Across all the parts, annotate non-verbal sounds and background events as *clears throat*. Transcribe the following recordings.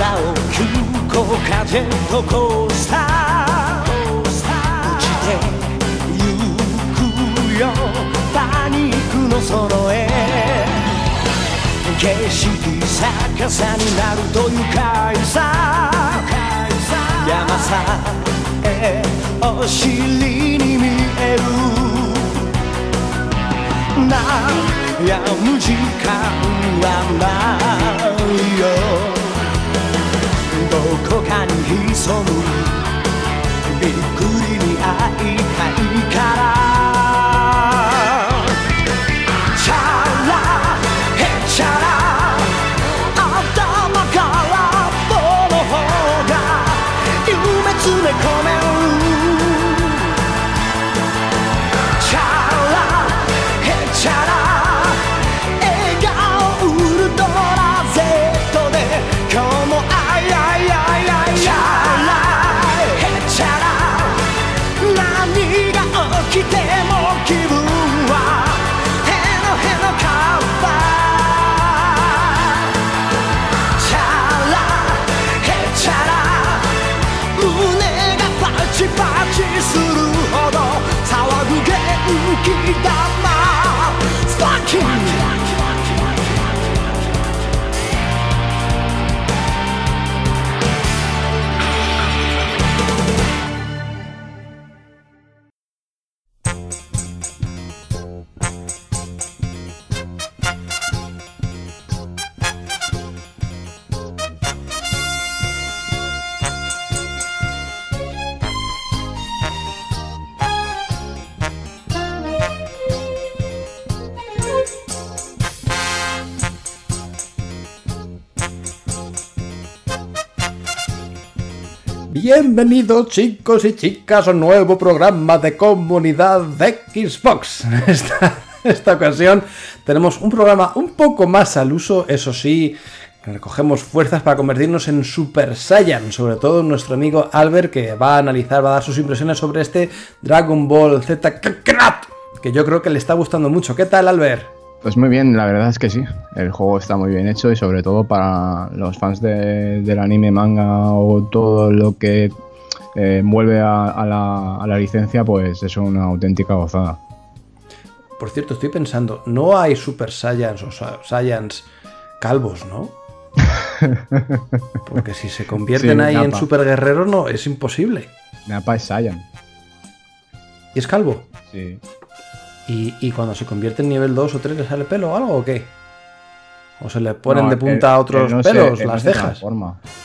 空を急行かジェットコースター落ちてゆくよパニックの揃え景色逆さになると愉快さ山さえお尻に見える悩む時間はないよこかに潜む。びっくりに会いたいから。Bienvenidos chicos y chicas a un nuevo programa de comunidad de Xbox. Esta, esta ocasión tenemos un programa un poco más al uso, eso sí, recogemos fuerzas para convertirnos en Super Saiyan, sobre todo nuestro amigo Albert que va a analizar, va a dar sus impresiones sobre este Dragon Ball Z Kakarot, que yo creo que le está gustando mucho. ¿Qué tal Albert? Pues muy bien, la verdad es que sí. El juego está muy bien hecho y sobre todo para los fans de- del anime, manga o todo lo que eh, envuelve a, a la, a la licencia, pues es una auténtica gozada. Por cierto, estoy pensando, no hay Super Saiyans o Sa- Saiyans calvos, ¿no? *laughs* Porque si se convierten Sí, ahí en super guerreros, no, es imposible. Nappa es Saiyan. ¿Y es calvo? Sí. ¿Y, y cuando se convierte en nivel 2 o 3 le sale pelo o algo o qué? ¿O se le ponen No, de punta él- otros no pelos, no las se cejas?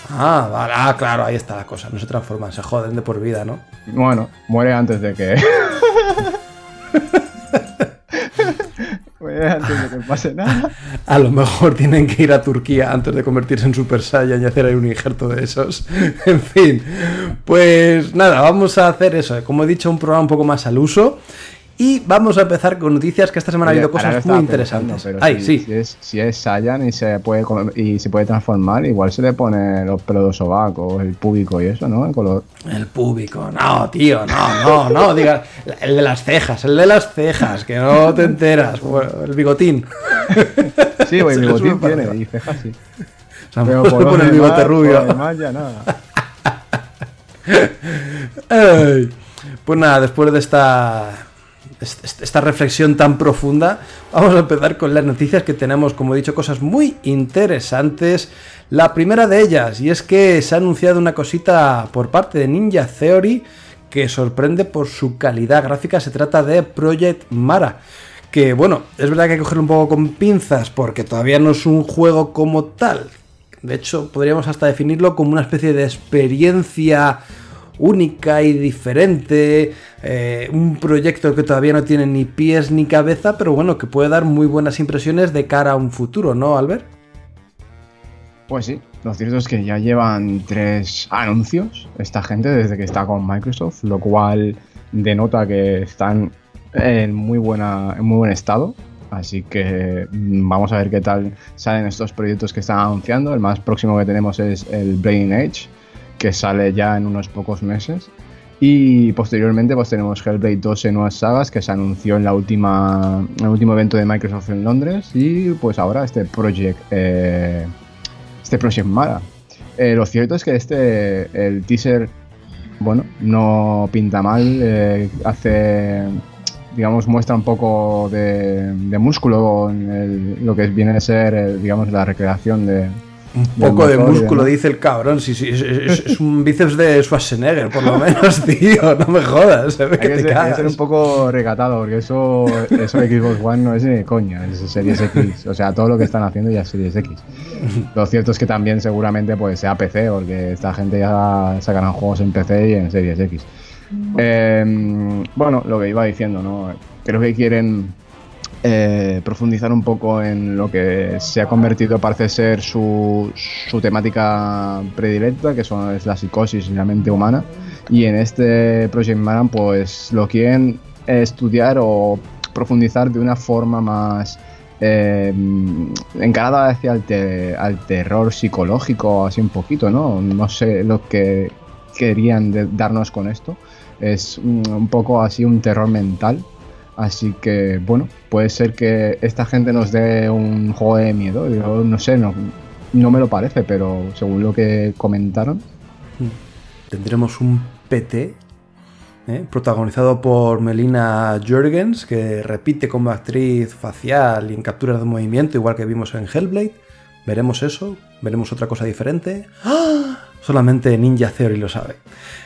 Ah, vale, ah, claro, ahí está la cosa. No se transforman, se joden de por vida, ¿no? Bueno, muere antes de que. *laughs* muere antes de que pase nada. A lo mejor tienen que ir a Turquía antes de convertirse en Super Saiyan y hacer ahí un injerto de esos. *laughs* en fin, pues nada, vamos a hacer eso. Como he dicho, un programa un poco más al uso. Y vamos a empezar con noticias que esta semana ha habido cosas muy interesantes. pero Ay, si, sí. Si es, si es Saiyan y se puede y se puede transformar, igual se le pone los pelos de sobaco, el púbico y eso, ¿no? El color. El público, no, tío, no, no, no, *laughs* diga, el de las cejas, el de las cejas, que no te enteras, bueno, el bigotín. *laughs* Sí, güey, sube botín para tiene y cejas sí. O sea, Pero *laughs* por pone el bigote rubio. por lo demás ya nada. Ay, Pues nada, después de esta, est- esta reflexión tan profunda, vamos a empezar con las noticias que tenemos, como he dicho, cosas muy interesantes. La primera de ellas, y es que se ha anunciado una cosita por parte de Ninja Theory que sorprende por su calidad gráfica. Se trata de Project Mara. Que bueno, es verdad que hay que cogerlo un poco con pinzas porque todavía no es un juego como tal. De hecho, podríamos hasta definirlo como una especie de experiencia única y diferente, eh, un proyecto que todavía no tiene ni pies ni cabeza, pero bueno, que puede dar muy buenas impresiones de cara a un futuro, ¿no, Albert? Pues sí, lo cierto es que ya llevan tres anuncios esta gente desde que está con Microsoft, lo cual denota que están en muy, buena, en muy buen estado. Así que mm, vamos a ver qué tal salen estos proyectos que están anunciando. El más próximo que tenemos es el Brain Age, que sale ya en unos pocos meses. Y posteriormente pues tenemos Hellblade 2 en nuevas sagas que se anunció en la última el último evento de Microsoft en Londres y pues ahora este Project eh, este Project Mara. Eh, lo cierto es que este, el teaser, bueno, no pinta mal, eh, hace, digamos, muestra un poco de, músculo en lo que viene a ser, eh, digamos, la recreación de... Un poco de músculo, dice el cabrón. Sí, sí, es, es- es *laughs* un bíceps de Schwarzenegger, por lo *laughs* menos, tío. No me jodas, Hay que que, te ser, hay que cagas. ser un poco recatado, porque eso, eso de Xbox One no es ni de coña, es Series X. O sea, todo lo que están haciendo ya es Series X. Lo cierto es que también seguramente pues sea PC, porque esta gente ya sacarán juegos en PC y en Series X. Eh, bueno, lo que iba diciendo, ¿no? Creo que quieren eh, profundizar un poco en lo que se ha convertido, parece ser su, su temática predilecta, que son, es la psicosis y la mente humana. Y en este Project Man, pues lo quieren estudiar o profundizar de una forma más eh, encarada hacia el, terror psicológico, así un poquito, ¿no? No sé lo que querían darnos con esto. Es un poco así un terror mental. Así que, bueno, puede ser que esta gente nos dé un juego de miedo. Yo no sé, no, me lo parece, pero según lo que comentaron, Tendremos un PT ¿eh? protagonizado por Melina Jurgens, que repite como actriz facial y en capturas de movimiento, igual que vimos en Hellblade. Veremos eso, veremos otra cosa diferente. ¡Ah! Solamente Ninja Theory lo sabe.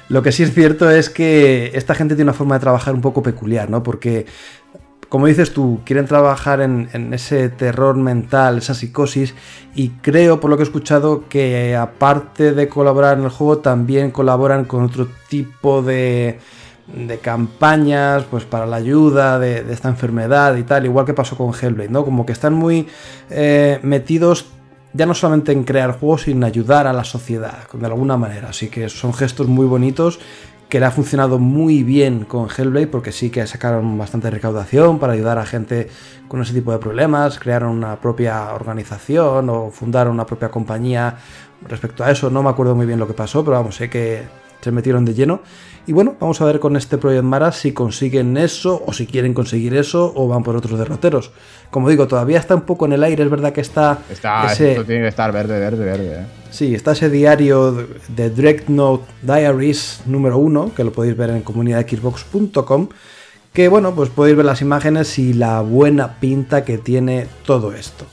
Lo que sí es cierto es que esta gente tiene una forma de trabajar un poco peculiar, ¿no? Porque como dices tú, quieren trabajar en, ese terror mental, esa psicosis, y creo, por lo que he escuchado, que aparte de colaborar en el juego, también colaboran con otro tipo de, de campañas, pues para la ayuda de, de esta enfermedad y tal, igual que pasó con Hellblade, ¿no? Como que están muy eh, metidos ya no solamente en crear juegos, sino en ayudar a la sociedad, de alguna manera. Así que son gestos muy bonitos que le ha funcionado muy bien con Hellblade porque sí que sacaron bastante recaudación para ayudar a gente con ese tipo de problemas, crearon una propia organización o fundaron una propia compañía respecto a eso. No me acuerdo muy bien lo que pasó, pero vamos, sé que se metieron de lleno. Y bueno, vamos a ver con este Project Mara si consiguen eso o si quieren conseguir eso o van por otros derroteros. Como digo, todavía está un poco en el aire, es verdad que está, está, ese, esto tiene que estar verde, verde, verde. ¿eh? Sí, está ese diario de- Dreadnought Diaries número 1, que lo podéis ver en comunidadxbox.com, que bueno, pues podéis ver las imágenes y la buena pinta que tiene todo esto.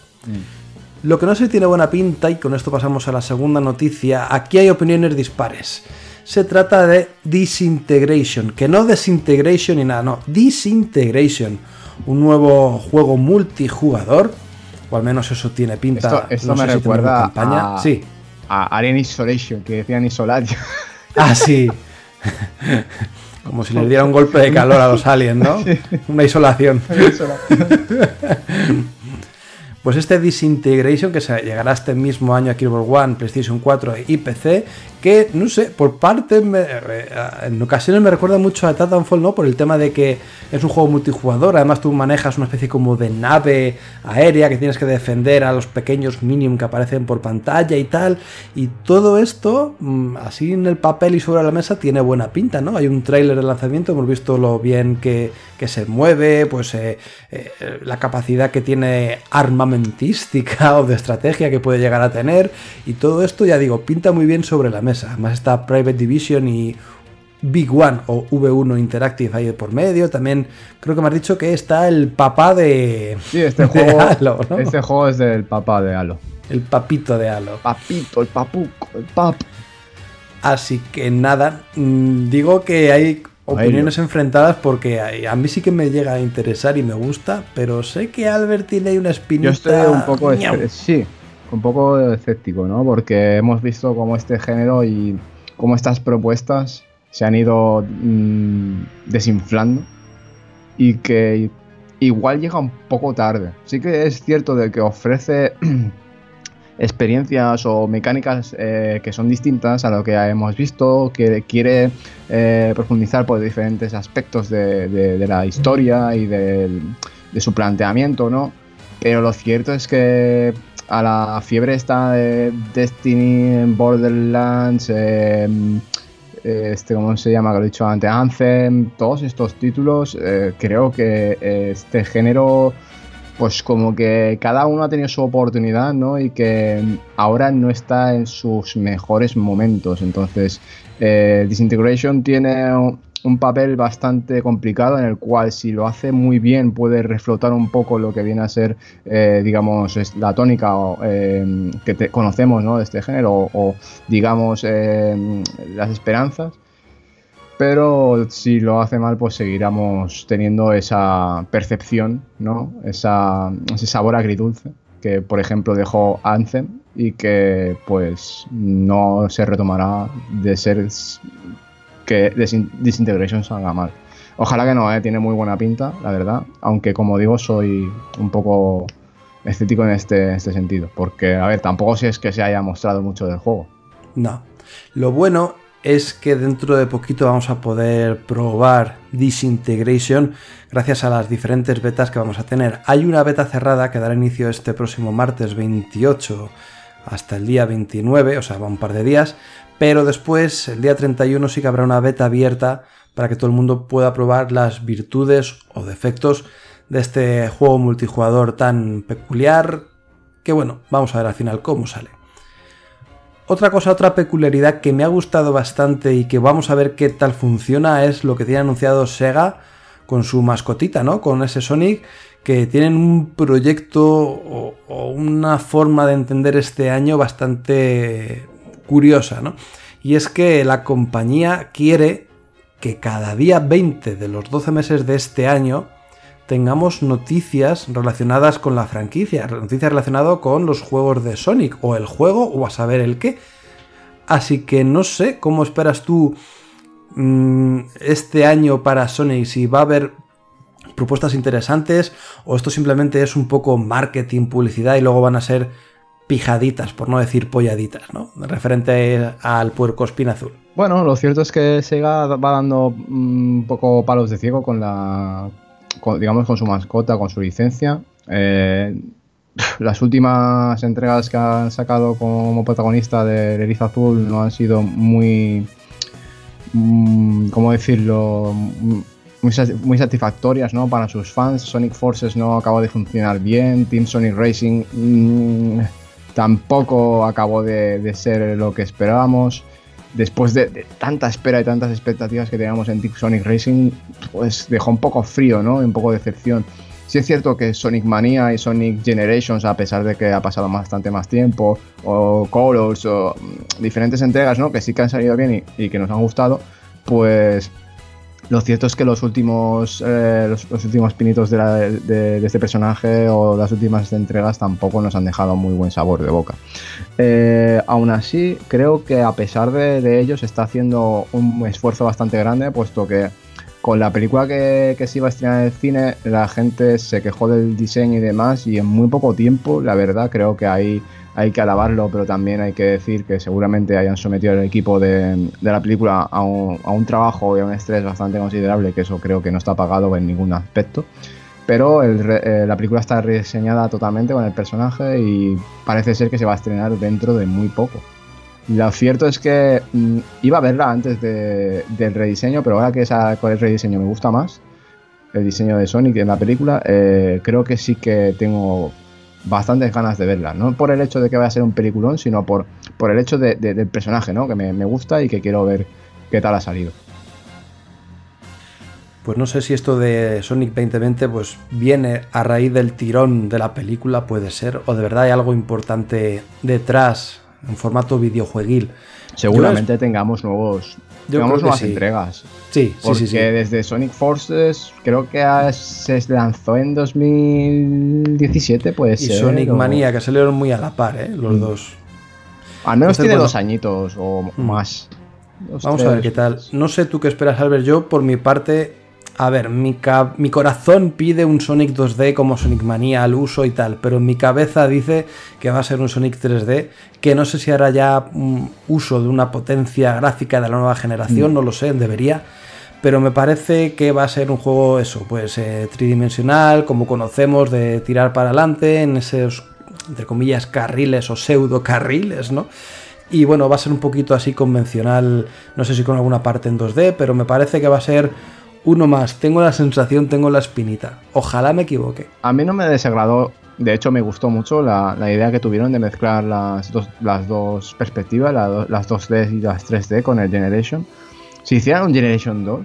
Lo que no sé si tiene buena pinta, y con esto pasamos a la segunda noticia, aquí hay opiniones dispares. Se trata de Disintegration, que no Desintegration ni nada, no, Disintegration, un nuevo juego multijugador, o al menos eso tiene pinta. Esto, esto no me sé si recuerda campaña. a, Sí, a Alien Isolation, que decían Isolatio. *laughs* Ah, sí. Como si les diera un golpe de calor a los aliens, ¿no? Una isolación. *laughs* Pues este Disintegration que se llegará este mismo año a Xbox One, PlayStation 4 y PC, que no sé, por parte, en ocasiones me recuerda mucho a Titanfall, ¿no? Por el tema de que es un juego multijugador, además tú manejas una especie como de nave aérea que tienes que defender a los pequeños minions que aparecen por pantalla y tal, y todo esto, mm, así en el papel y sobre la mesa, tiene buena pinta, ¿no? Hay un tráiler de lanzamiento, hemos visto lo bien que, que se mueve, pues eh, eh, la capacidad que tiene armamentística *laughs* o de estrategia que puede llegar a tener, y todo esto, ya digo, pinta muy bien sobre la mesa. Además está Private Division y Big One o V1 Interactive ahí por medio. También creo que me has dicho que está el papá de, Sí, este *laughs* de juego, Halo, ¿no? este juego es del papá de Halo. El papito de Halo. Papito, el papuco, el pap. Así que nada, mm, digo que hay opiniones enfrentadas porque a a mí sí que me llega a interesar y me gusta, pero sé que Albert tiene ahí una espinita. Yo estoy un poco, sí, un poco escéptico, ¿no? Porque hemos visto cómo este género y cómo estas propuestas se han ido mm, desinflando y que igual llega un poco tarde. Sí que es cierto de que ofrece *clears throat* experiencias o mecánicas eh, que son distintas a lo que hemos visto, que quiere eh, profundizar por diferentes aspectos de, la historia y de su planteamiento, ¿no? Pero lo cierto es que a la fiebre está de Destiny, Borderlands, eh, este, ¿cómo se llama? Que lo he dicho antes, Anthem, todos estos títulos, eh, creo que eh, este género pues como que cada uno ha tenido su oportunidad, ¿no? Y que ahora no está en sus mejores momentos. Entonces, Disintegration tiene un papel bastante complicado en el cual si lo hace muy bien puede reflotar un poco lo que viene a ser, eh, digamos, la tónica eh, que conocemos ¿no? de este género o, digamos, las esperanzas pero si lo hace mal, pues seguiremos teniendo esa percepción, ¿no? Esa, ese sabor agridulce que, por ejemplo, dejó Anthem y que, pues, no se retomará de ser que Disintegration salga mal. Ojalá que no, ¿eh? tiene muy buena pinta, la verdad. Aunque, como digo, soy un poco escéptico en este, este sentido. Porque, a ver, tampoco si es que se haya mostrado mucho del juego. No. Lo bueno es que dentro de poquito vamos a poder probar Disintegration gracias a las diferentes betas que vamos a tener. Hay una beta cerrada que dará inicio este próximo martes 28 hasta el día 29, o sea, va un par de días, pero después, el día 31, sí que habrá una beta abierta para que todo el mundo pueda probar las virtudes o defectos de este juego multijugador tan peculiar que bueno, vamos a ver al final cómo sale. Otra cosa, otra peculiaridad que me ha gustado bastante y que vamos a ver qué tal funciona es lo que tiene anunciado Sega con su mascotita, ¿no? Con ese Sonic, que tienen un proyecto o, una forma de entender este año bastante curiosa, ¿no? Y es que la compañía quiere que cada día 20 de los 12 meses de este año tengamos noticias relacionadas con la franquicia, noticias relacionadas con los juegos de Sonic, o el juego, o a saber el qué. Así que no sé cómo esperas tú mm, este año para Sonic, si va a haber propuestas interesantes, o esto simplemente es un poco marketing, publicidad, y luego van a ser pijaditas, por no decir polladitas, ¿no? Referente al puerco espina azul. Bueno, lo cierto es que Sega va dando un poco palos de ciego con la digamos, con su mascota, con su licencia. Eh, las últimas entregas que han sacado como protagonista de Eriza Azul no han sido muy, mm, ¿cómo decirlo? Muy, satisfactorias ¿no? para sus fans. Sonic Forces no acabó de funcionar bien. Team Sonic Racing mm, tampoco acabó de ser lo que esperábamos después de, tanta espera y tantas expectativas que teníamos en Sonic Racing, pues dejó un poco frío, ¿no? Y un poco de decepción. Sí es cierto que Sonic Mania y Sonic Generations, a pesar de que ha pasado bastante más tiempo, o Colors, o mm, diferentes entregas, ¿no? Que sí que han salido bien y que nos han gustado, pues lo cierto es que los últimos, eh, los, últimos pinitos de, este personaje o las últimas entregas tampoco nos han dejado muy buen sabor de boca. Eh, aún así, creo que a pesar de, ello se está haciendo un esfuerzo bastante grande, puesto que con la película que, se iba a estrenar en el cine, la gente se quejó del diseño y demás, y en muy poco tiempo, la verdad, creo que hay hay que alabarlo, pero también hay que decir que seguramente hayan sometido al equipo de, la película a un, trabajo y a un estrés bastante considerable, que eso creo que no está pagado en ningún aspecto. Pero eh, la película está rediseñada totalmente con el personaje y parece ser que se va a estrenar dentro de muy poco. Lo cierto es que mm, iba a verla antes del rediseño, pero ahora que esa, con el rediseño me gusta más, el diseño de Sonic en la película, eh, creo que sí que tengo bastantes ganas de verla. No por el hecho de que vaya a ser un peliculón, sino por, por el hecho del personaje, ¿no? Que me, gusta y que quiero ver qué tal ha salido. Pues no sé si esto de Sonic 2020 pues viene a raíz del tirón de la película, puede ser, o de verdad hay algo importante detrás en formato videojueguil. Seguramente tengamos nuevos, Digamos nuevas entregas. Sí, sí, sí, sí. desde Sonic Forces creo que se lanzó en 2017, puede ser. Y Sonic Mania, que salieron muy a la par, ¿eh? Los mm. dos. Al menos tiene dos añitos o mm. más. Vamos a ver qué tal. No sé tú qué esperas, Albert. Yo, por mi parte, a ver, mi, mi, corazón pide un Sonic 2D como Sonic Mania al uso y tal, pero mi cabeza dice que va a ser un Sonic 3D, que no sé si hará ya un uso de una potencia gráfica de la nueva generación, mm. no lo sé, debería, pero me parece que va a ser un juego eso, pues eh, tridimensional, como conocemos, de tirar para adelante en esos, entre comillas, carriles o pseudo carriles, ¿no? Y bueno, va a ser un poquito así convencional, no sé si con alguna parte en 2D, pero me parece que va a ser uno más. Tengo la sensación, tengo la espinita. Ojalá me equivoque. A mí no me desagradó, de hecho me gustó mucho la, la idea que tuvieron de mezclar las dos, las dos perspectivas, la do- las 2D y las 3D con el Generation. Si hicieran un Generation 2,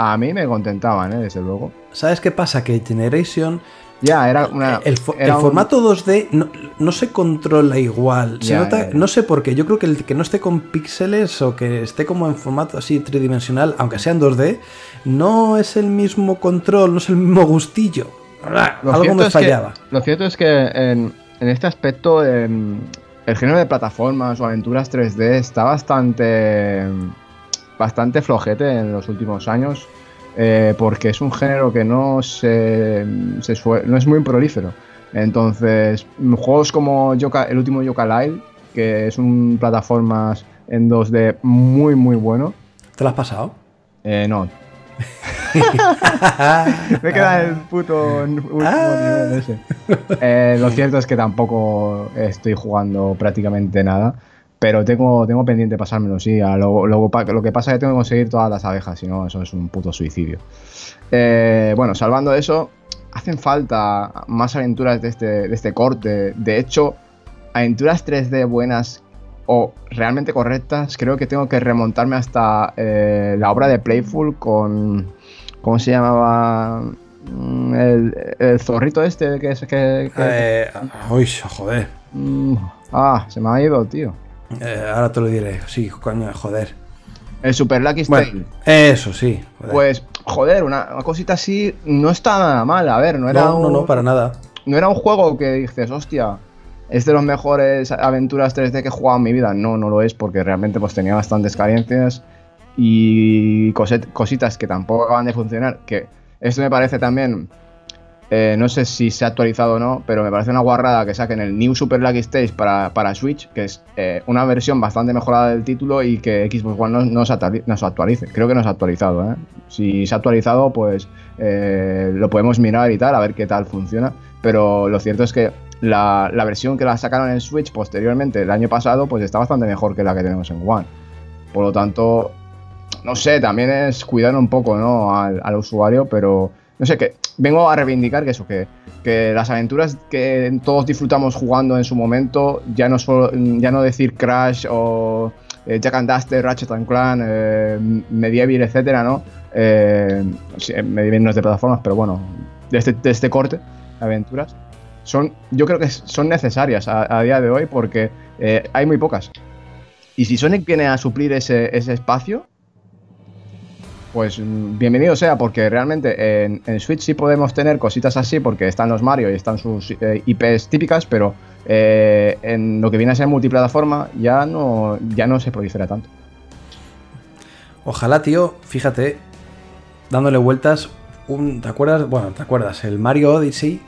a mí me contentaban, ¿eh? desde luego. ¿Sabes qué pasa? Que Generation, Ya, era una... el, fo- era el un- formato 2D no, no se controla igual. Se Ya, nota, ya, ya. no sé por qué. Yo creo que el que no esté con píxeles o que esté como en formato así tridimensional, aunque sea en 2D, no es el mismo control, no es el mismo gustillo. Lo Algo cierto me es que- fallaba. lo cierto es que en, en este aspecto em, el género de plataformas o aventuras 3D está bastante bastante flojete en los últimos años eh, porque es un género que no se, se no es muy prolífero. Entonces, juegos como Yoka- el último Yooka-Laylee, que es un plataformas en 2D muy muy bueno. ¿Te lo has pasado? Eh, no. *laughs* Me queda el puto último Ah. nivel ese. Eh, lo cierto es que tampoco estoy jugando prácticamente nada. Pero tengo, tengo pendiente pasármelo, sí. A lo, lo lo que pasa es que tengo que conseguir todas las abejas, si no, eso es un puto suicidio. Eh, bueno, salvando eso, hacen falta más aventuras de este, de este corte. De hecho, aventuras 3D buenas o realmente correctas, creo que tengo que remontarme hasta eh, la obra de Playful con. ¿Cómo se llamaba? Mm, El, el zorrito este que es. Que, que- Eh, uy, joder. Mm, ah, se me ha ido, tío. Eh, ahora te lo diré. Sí, coño, joder. El Super Lucky. Bueno, eso sí. joder. Pues, joder, una, una cosita así no está nada mal. A ver, no era, no, no, un, no, para nada. no era un juego que dices, hostia, es de los mejores aventuras 3D que he jugado en mi vida. No, no lo es, porque realmente pues tenía bastantes carencias y coset- cositas que tampoco acaban de funcionar. Que esto me parece también, eh, no sé si se ha actualizado o no, pero me parece una guarrada que saquen el New Super Lucky Stage para, para Switch, que es eh, una versión bastante mejorada del título y que Xbox One no, no se, actuali- no actualice. Creo que no se ha actualizado, ¿eh? Si se ha actualizado, pues eh, lo podemos mirar y tal, a ver qué tal funciona. Pero lo cierto es que la, la versión que la sacaron en Switch posteriormente, el año pasado, pues está bastante mejor que la que tenemos en One. Por lo tanto, no sé, también es cuidar un poco ¿no? al, al usuario, pero no sé, que vengo a reivindicar que eso, que, que las aventuras que todos disfrutamos jugando en su momento, ya no, ya no decir Crash o eh, Jack and Duster, Ratchet and Clank, eh, Medieval, etcétera, ¿no? Eh, Medieval no es de plataformas, pero bueno, de este, de este corte aventuras, son, yo creo que son necesarias a, a día de hoy porque eh, hay muy pocas. Y si Sonic viene a suplir ese, ese espacio, pues mm, bienvenido sea, porque realmente en, Switch sí podemos tener cositas así, porque están los Mario y están sus eh, IPs típicas, pero eh, en lo que viene a ser multiplataforma ya no, ya no se prolifera tanto. Ojalá, tío, fíjate, dándole vueltas, un, ¿te acuerdas? Bueno, ¿te acuerdas? El Mario Odyssey,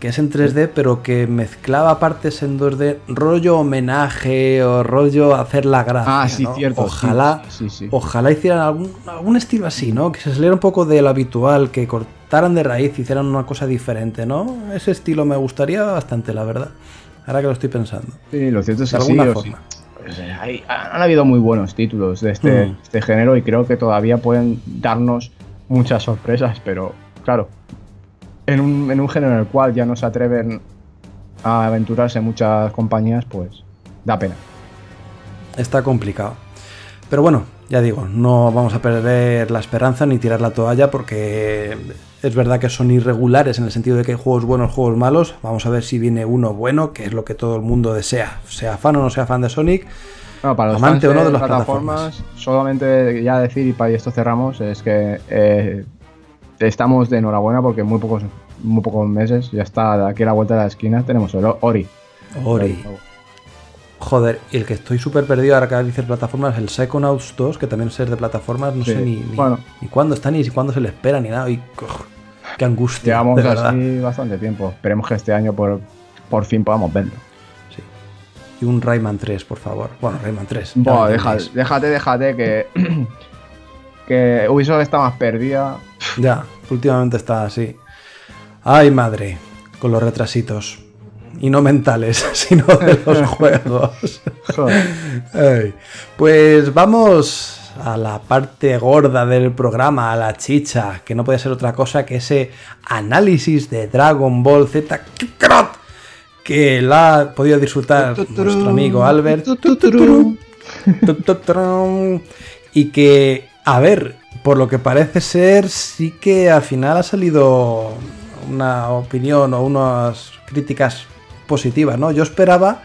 que es en 3D, pero que mezclaba partes en 2D, rollo homenaje o rollo hacer la gracia. Ah, sí, ¿no? cierto, Ojalá, sí, sí, sí. ojalá hicieran algún, algún estilo así, ¿no? Que se saliera un poco de lo habitual, que cortaran de raíz, hicieran una cosa diferente, ¿no? Ese estilo me gustaría bastante, la verdad. Ahora que lo estoy pensando. Sí, lo cierto es De que sí, alguna forma. sí. Pues, eh, hay- han habido muy buenos títulos de este, Mm. este género y creo que todavía pueden darnos muchas sorpresas, pero claro, en un, en un género en el cual ya no se atreven a aventurarse muchas compañías, pues da pena. Está complicado. Pero bueno, ya digo, no vamos a perder la esperanza ni tirar la toalla porque es verdad que son irregulares en el sentido de que hay juegos buenos, juegos malos. Vamos a ver si viene uno bueno, que es lo que todo el mundo desea. Sea fan o no sea fan de Sonic. Bueno, para los Amante fans o no de las solamente ya decir y para esto cerramos es que eh, estamos de enhorabuena porque en muy pocos muy pocos meses ya está de aquí a la vuelta de la esquina tenemos el Ori. Ori. Joder, y el que estoy súper perdido ahora que dices plataformas es el Psychonauts 2, que también es de plataformas, no Sí, sé ni, ni, bueno. ni cuándo está ni cuándo se le espera ni nada. Y, qué angustia. Llevamos verdad. así bastante tiempo. Esperemos que este año por, por fin podamos verlo. Sí. Y un Rayman 3, por favor. Bueno, Rayman 3. ya Buah, me deja- entendéis. déjate, déjate que, *clears throat* que Ubisoft está más perdida. Ya, últimamente está así. Ay, madre, con los retrasitos. y no mentales, *laughs* sino de los *laughs* juegos. pues vamos a la parte gorda del programa, a la chicha, que no puede ser otra cosa que ese análisis de Dragon Ball Z que la ha podido disfrutar nuestro amigo Albert. Y que, a ver, por lo que parece ser, sí que al final ha salido una opinión o unas críticas positivas, ¿no? Yo esperaba,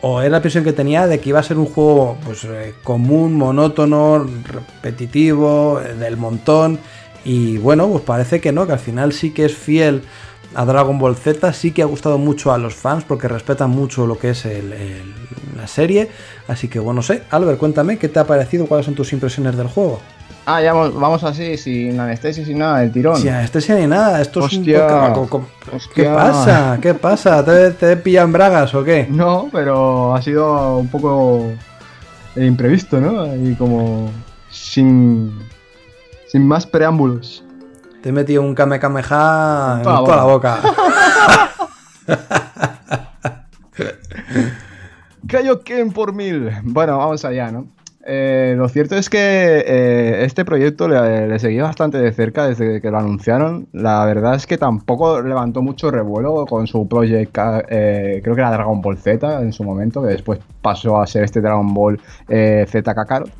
o era la impresión que tenía, de que iba a ser un juego pues, eh, común, monótono, repetitivo, eh, del montón. Y bueno, pues parece que no, que al final sí que es fiel a Dragon Ball Z, sí que ha gustado mucho a los fans porque respetan mucho lo que es la serie. Así que bueno, sé, Albert, cuéntame, ¿qué te ha parecido? ¿Cuáles son tus impresiones del juego? Ah, ya vamos, así, sin anestesia, sin nada, el tirón. Sin anestesia ni nada, esto es un ¿Qué pasa? ¿Qué pasa? ¿Te, ¿Te en bragas o qué? No, pero ha sido un poco imprevisto, ¿no? Y como sin, sin más preámbulos. Te he metido un Kame Kameha en toda la boca. *laughs* Kaioken por mil. Bueno, vamos allá, ¿no? Eh, lo cierto es que eh, este proyecto le, seguí bastante de cerca desde que lo anunciaron. La verdad es que tampoco levantó mucho revuelo con su proyecto, eh, creo que era Dragon Ball Z en su momento, que después pasó a ser este Dragon Ball Z Kakarot.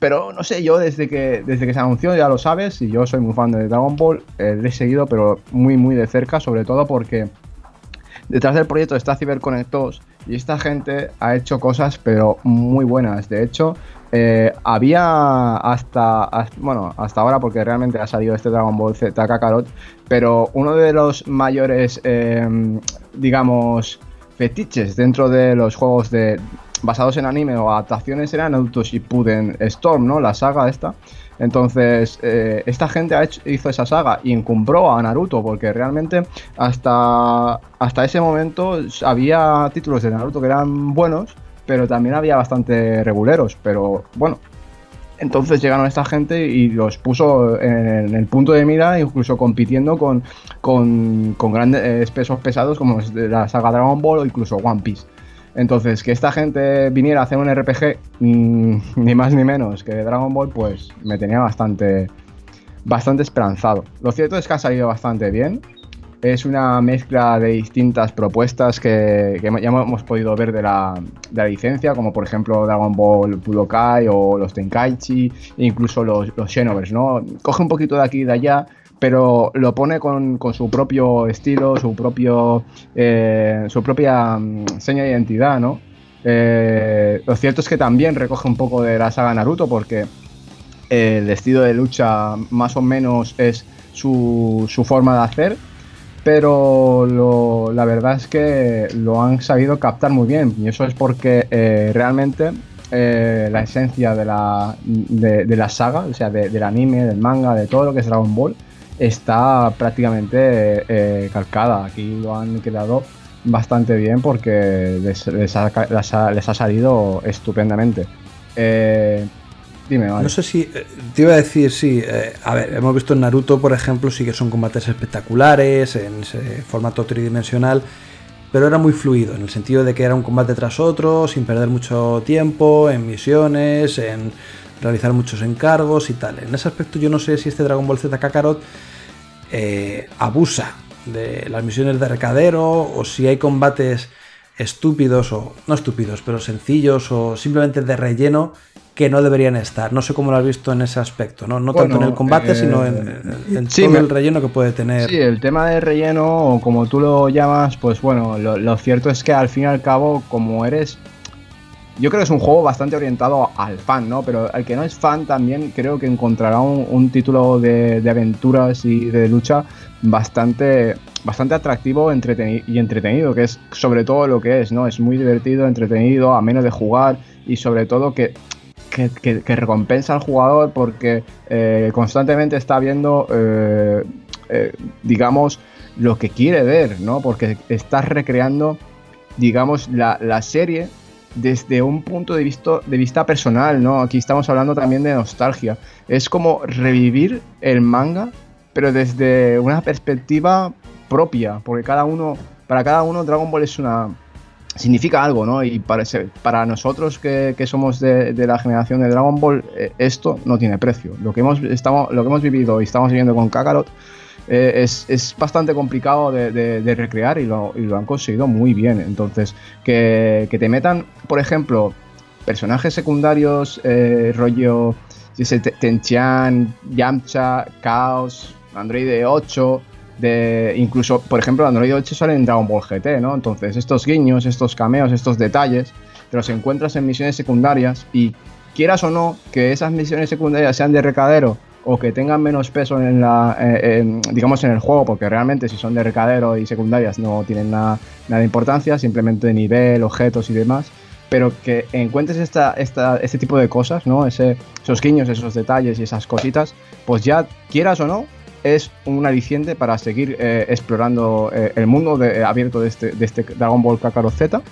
pero no sé, yo desde que, desde que se anunció, ya lo sabes, y yo soy muy fan de Dragon Ball, le he seguido, pero muy, muy de cerca, sobre todo porque detrás del proyecto está CyberConnect y esta gente ha hecho cosas pero muy buenas. De hecho, eh, había hasta, bueno, hasta ahora porque realmente ha salido este Dragon Ball Z Kakarot, pero uno de los mayores, em, digamos, fetiches dentro de los juegos de basados en anime o adaptaciones era Naruto Shippuden Storm, ¿no? La saga esta. Entonces, eh, esta gente hizo esa saga y encumbró a Naruto, porque realmente hasta, hasta ese momento había títulos de Naruto que eran buenos, pero también había bastante reguleros. Pero bueno, entonces llegaron esta gente y los puso en el punto de mira, incluso compitiendo con, con, con grandes pesos pesados como la saga Dragon Ball o incluso One Piece. Entonces, que esta gente viniera a hacer un RPG, *laughs* ni más ni menos que Dragon Ball, pues me tenía bastante, bastante esperanzado. Lo cierto es que ha salido bastante bien. Es una mezcla de distintas propuestas que, ya hemos podido ver de la, licencia, como por ejemplo Dragon Ball Budokai o los Tenkaichi, e incluso los, los ¿no? Coge un poquito de aquí y de allá, pero lo pone con, su propio estilo, su propio eh, su propia mm, seña de identidad, ¿no? Eh, lo cierto es que también recoge un poco de la saga Naruto porque el estilo de lucha más o menos es su, forma de hacer, pero la verdad es que lo han sabido captar muy bien y eso es porque eh, realmente la esencia de la, de, la saga, o sea, del anime, del manga, de todo lo que es Dragon Ball, está prácticamente eh, calcada. Aquí lo han quedado bastante bien porque les, ha, salido estupendamente. Eh, dime, No sé si. Eh, te iba a decir, sí. a ver, hemos visto en Naruto, por ejemplo, sí que son combates espectaculares, en formato tridimensional. Pero era muy fluido, en el sentido de que era un combate tras otro, sin perder mucho tiempo, en misiones, en realizar muchos encargos y tal. En ese aspecto yo no sé si este Dragon Ball Z Kakarot eh, abusa de las misiones de recadero o si hay combates estúpidos o no estúpidos, pero sencillos o simplemente de relleno que no deberían estar. No sé cómo lo has visto en ese aspecto, no, no tanto en el combate, sino en, eh, todo el relleno que puede tener. Sí, el tema de relleno, como tú lo llamas, pues bueno, lo, cierto es que al fin y al cabo, como eres yo creo que es un juego bastante orientado al fan, ¿no? Pero al que no es fan también creo que encontrará un, título de, aventuras y de lucha bastante, bastante atractivo y entretenido, que es sobre todo lo que es, ¿no? Es muy divertido, entretenido, a menos de jugar y sobre todo que, que, recompensa al jugador porque eh, constantemente está viendo, eh, eh, digamos, lo que quiere ver, ¿no? Porque estás recreando, digamos, la, la serie desde un punto de vista, de vista personal, ¿no? Aquí estamos hablando también de nostalgia. Es como revivir el manga, pero desde una perspectiva propia, porque cada uno, para cada uno Dragon Ball es una, significa algo, ¿no? Y para, para nosotros que, somos de, la generación de Dragon Ball, eh, esto no tiene precio. Lo que hemos, estamos, lo que hemos vivido y estamos viviendo con Kakarot eh, es, bastante complicado de, recrear y lo, han conseguido muy bien. Entonces, que, te metan, por ejemplo, personajes secundarios, eh, rollo Tenchan, Yamcha, Chaos, Android 8 de incluso, por ejemplo, Android 8 sale en Dragon Ball GT, ¿no? Entonces, estos guiños, estos cameos, estos detalles, te los encuentras en misiones secundarias y quieras o no que esas misiones secundarias sean de recadero o que tengan menos peso en la, eh, digamos, en el juego, porque realmente si son de recadero y secundarias no tienen nada, nada de importancia, simplemente nivel, objetos y demás, pero que encuentres esta, esta, este tipo de cosas, ¿no? Ese, esos guiños, esos detalles y esas cositas, pues ya quieras o no, es un aliciente para seguir eh, explorando eh, el mundo abierto de este, de este, Dragon Ball Kakarot Z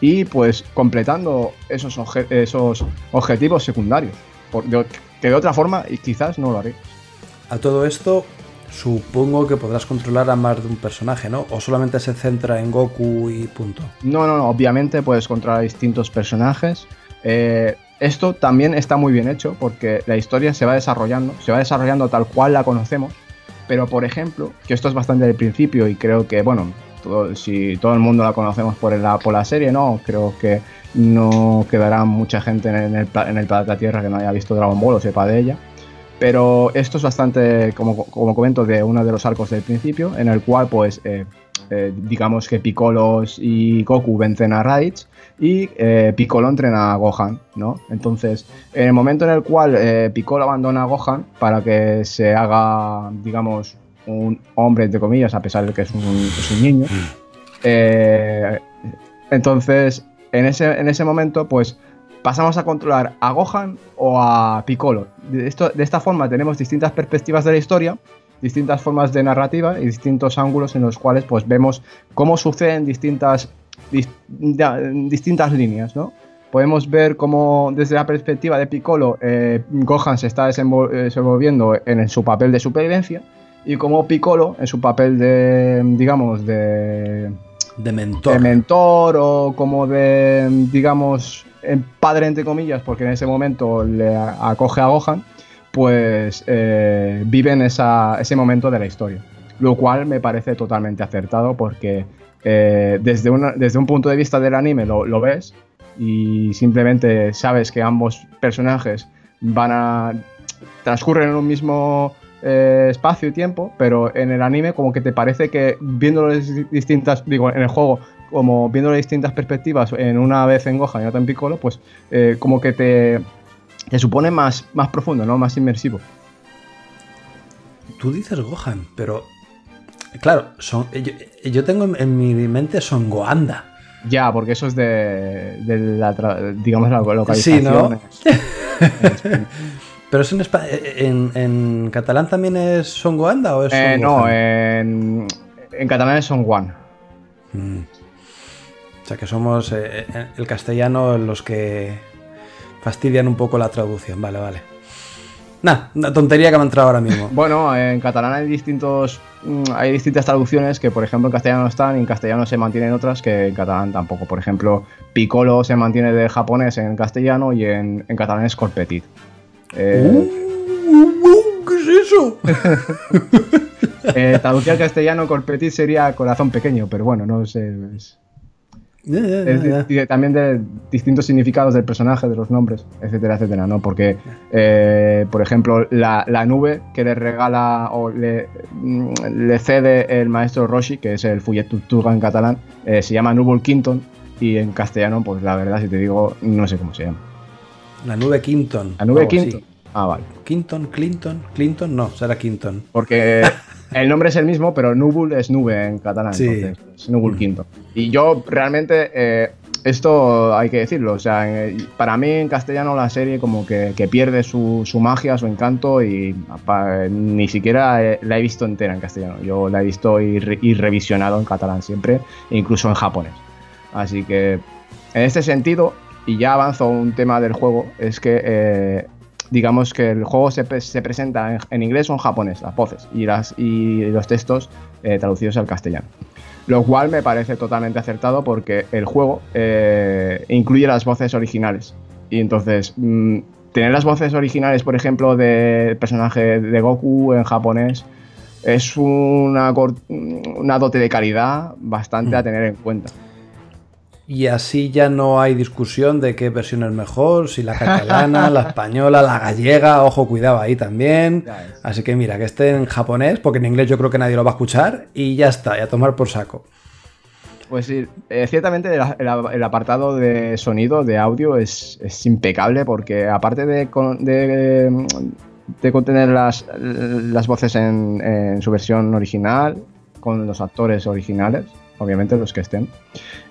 y pues completando esos, esos objetivos secundarios. Que de otra forma y quizás no lo haré. A todo esto, supongo que podrás controlar a más de un personaje, ¿no? ¿O solamente se centra en Goku y punto? No, no, no. Obviamente puedes controlar a distintos personajes. Eh, esto también está muy bien hecho porque la historia se va desarrollando, se va desarrollando tal cual la conocemos pero, por ejemplo, que esto es bastante del principio y creo que, bueno, si todo el mundo la conocemos por la, por la serie, ¿no? Creo que no quedará mucha gente en el, en el planeta Tierra que no haya visto Dragon Ball o sepa de ella. Pero esto es bastante, como, como comento, de uno de los arcos del principio, en el cual, pues, eh, eh, digamos que Piccolo y Goku vencen a Raditz y eh, entrena a Gohan, ¿no? Entonces, en el momento en el cual eh, Piccolo abandona a Gohan para que se haga, digamos, un hombre, entre comillas, a pesar de que es un, niño, eh, entonces, en ese, en ese momento, pues pasamos a controlar a Gohan o a Piccolo. De, esto, de esta forma tenemos distintas perspectivas de la historia, distintas formas de narrativa y distintos ángulos en los cuales pues vemos cómo suceden distintas distintas líneas, ¿no? Podemos ver cómo desde la perspectiva de Piccolo eh, Gohan se está desenvolviendo en su papel de supervivencia y cómo Piccolo en su papel de, digamos, de... De mentor. De mentor o como de, digamos, padre entre comillas, porque en ese momento le acoge a Gohan, pues eh, viven ese momento de la historia. Lo cual me parece totalmente acertado porque eh, desde, desde un punto de vista del anime lo, ves y simplemente sabes que ambos personajes van a transcurren en un mismo eh, espacio y tiempo, pero en el anime como que te parece que viendo distintas, digo, en el juego, como viendo distintas perspectivas, en una vez en Gohan y otra en Piccolo, pues eh, como que te, te supone más, más profundo, ¿no? Más inmersivo. Tú dices Gohan, pero Claro, son, yo, tengo en, mi mente Son Goanda. Ya, porque eso es de, la, digamos, la localización. Sí, ¿no? *laughs* Pero es en, en, catalán también es Son Goanda o es eh, No, en, catalán es Son Juan. Mm. O sea que somos eh, eh, el castellano los que fastidian un poco la traducción. Vale, vale. Nah, una tontería que me ha entrado ahora mismo. *laughs* bueno, en catalán hay distintos mm, hay distintas traducciones que, por ejemplo, en castellano están y en castellano se mantienen otras que en catalán tampoco. Por ejemplo, Piccolo se mantiene de japonés en castellano y en, catalán es Corpetit. Eh, uh, ¿Qué es eso? *laughs* eh, traducir al castellano Corpetit sería corazón pequeño, pero bueno, no sé también de distintos significados del personaje, de los nombres, etcétera, etcétera, ¿no? Porque, eh, por ejemplo, la, nube que le regala o le, mm, le, cede el maestro Roshi, que es el Fuyet en catalán, eh, se llama Nubul Quinton y en castellano, pues la verdad, si te digo, no sé cómo se llama. La nube Quinton. La nube Quinton. Ah, vale. Quinton, Clinton, Clinton, no, será Quinton. Porque *laughs* el nombre es el mismo, pero Nubul es nube en catalán. Sí. Entonces, es Nubul Quinto. Y yo realmente, eh, esto hay que decirlo, o sea, para mí en castellano la serie como que, pierde su, magia, su encanto y ni siquiera la he visto entera en castellano. Yo la he visto y, revisionado en catalán siempre, e incluso en japonés. Así que en este sentido, y ya avanzo un tema del juego, es que eh, digamos que el juego se, presenta en, inglés o en japonés, las voces y, las, y los textos eh, traducidos al castellano. Lo cual me parece totalmente acertado porque el juego eh, incluye las voces originales. Y entonces, mm, tener las voces originales, por ejemplo, del personaje de Goku en japonés, es una, una dote de calidad bastante a mm. tener en cuenta. Y así ya no hay discusión de qué versión es mejor, si la catalana, la española, la gallega, ojo, cuidado ahí también. Así que mira, que esté en japonés, porque en inglés yo creo que nadie lo va a escuchar, y ya está, y a tomar por saco. Pues sí, eh, ciertamente el, apartado de sonido, de audio, es, impecable, porque aparte de, de, contener las, las voces en, en su versión original, con los actores originales, obviamente los que estén,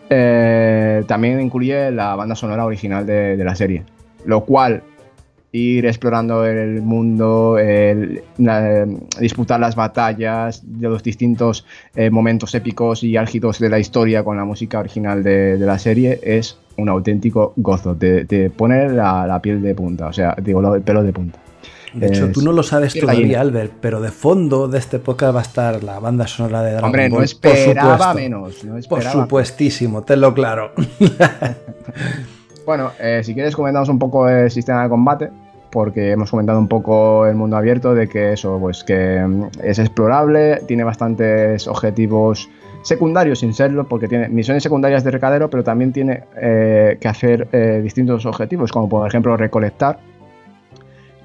eh, también incluye la banda sonora original de, la serie, lo cual ir explorando el mundo, disputar las batallas de los distintos eh, momentos épicos y álgidos de la historia con la música original de, la serie es un auténtico gozo, te, te pone la, piel de punta, o sea, digo, el pelo de punta. De hecho, tú no lo sabes todavía, Albert, pero de fondo de este podcast va a estar la banda sonora de Dragon Hombre, no esperaba menos. No por supuestísimo, tenlo claro. *laughs* bueno, eh, si quieres comentamos un poco el sistema de combate, porque hemos comentado un poco el mundo abierto de que eso, pues que mm, es explorable, tiene bastantes objetivos secundarios sin serlo, porque tiene misiones secundarias de recadero, pero también tiene eh, que hacer eh, distintos objetivos, como por ejemplo recolectar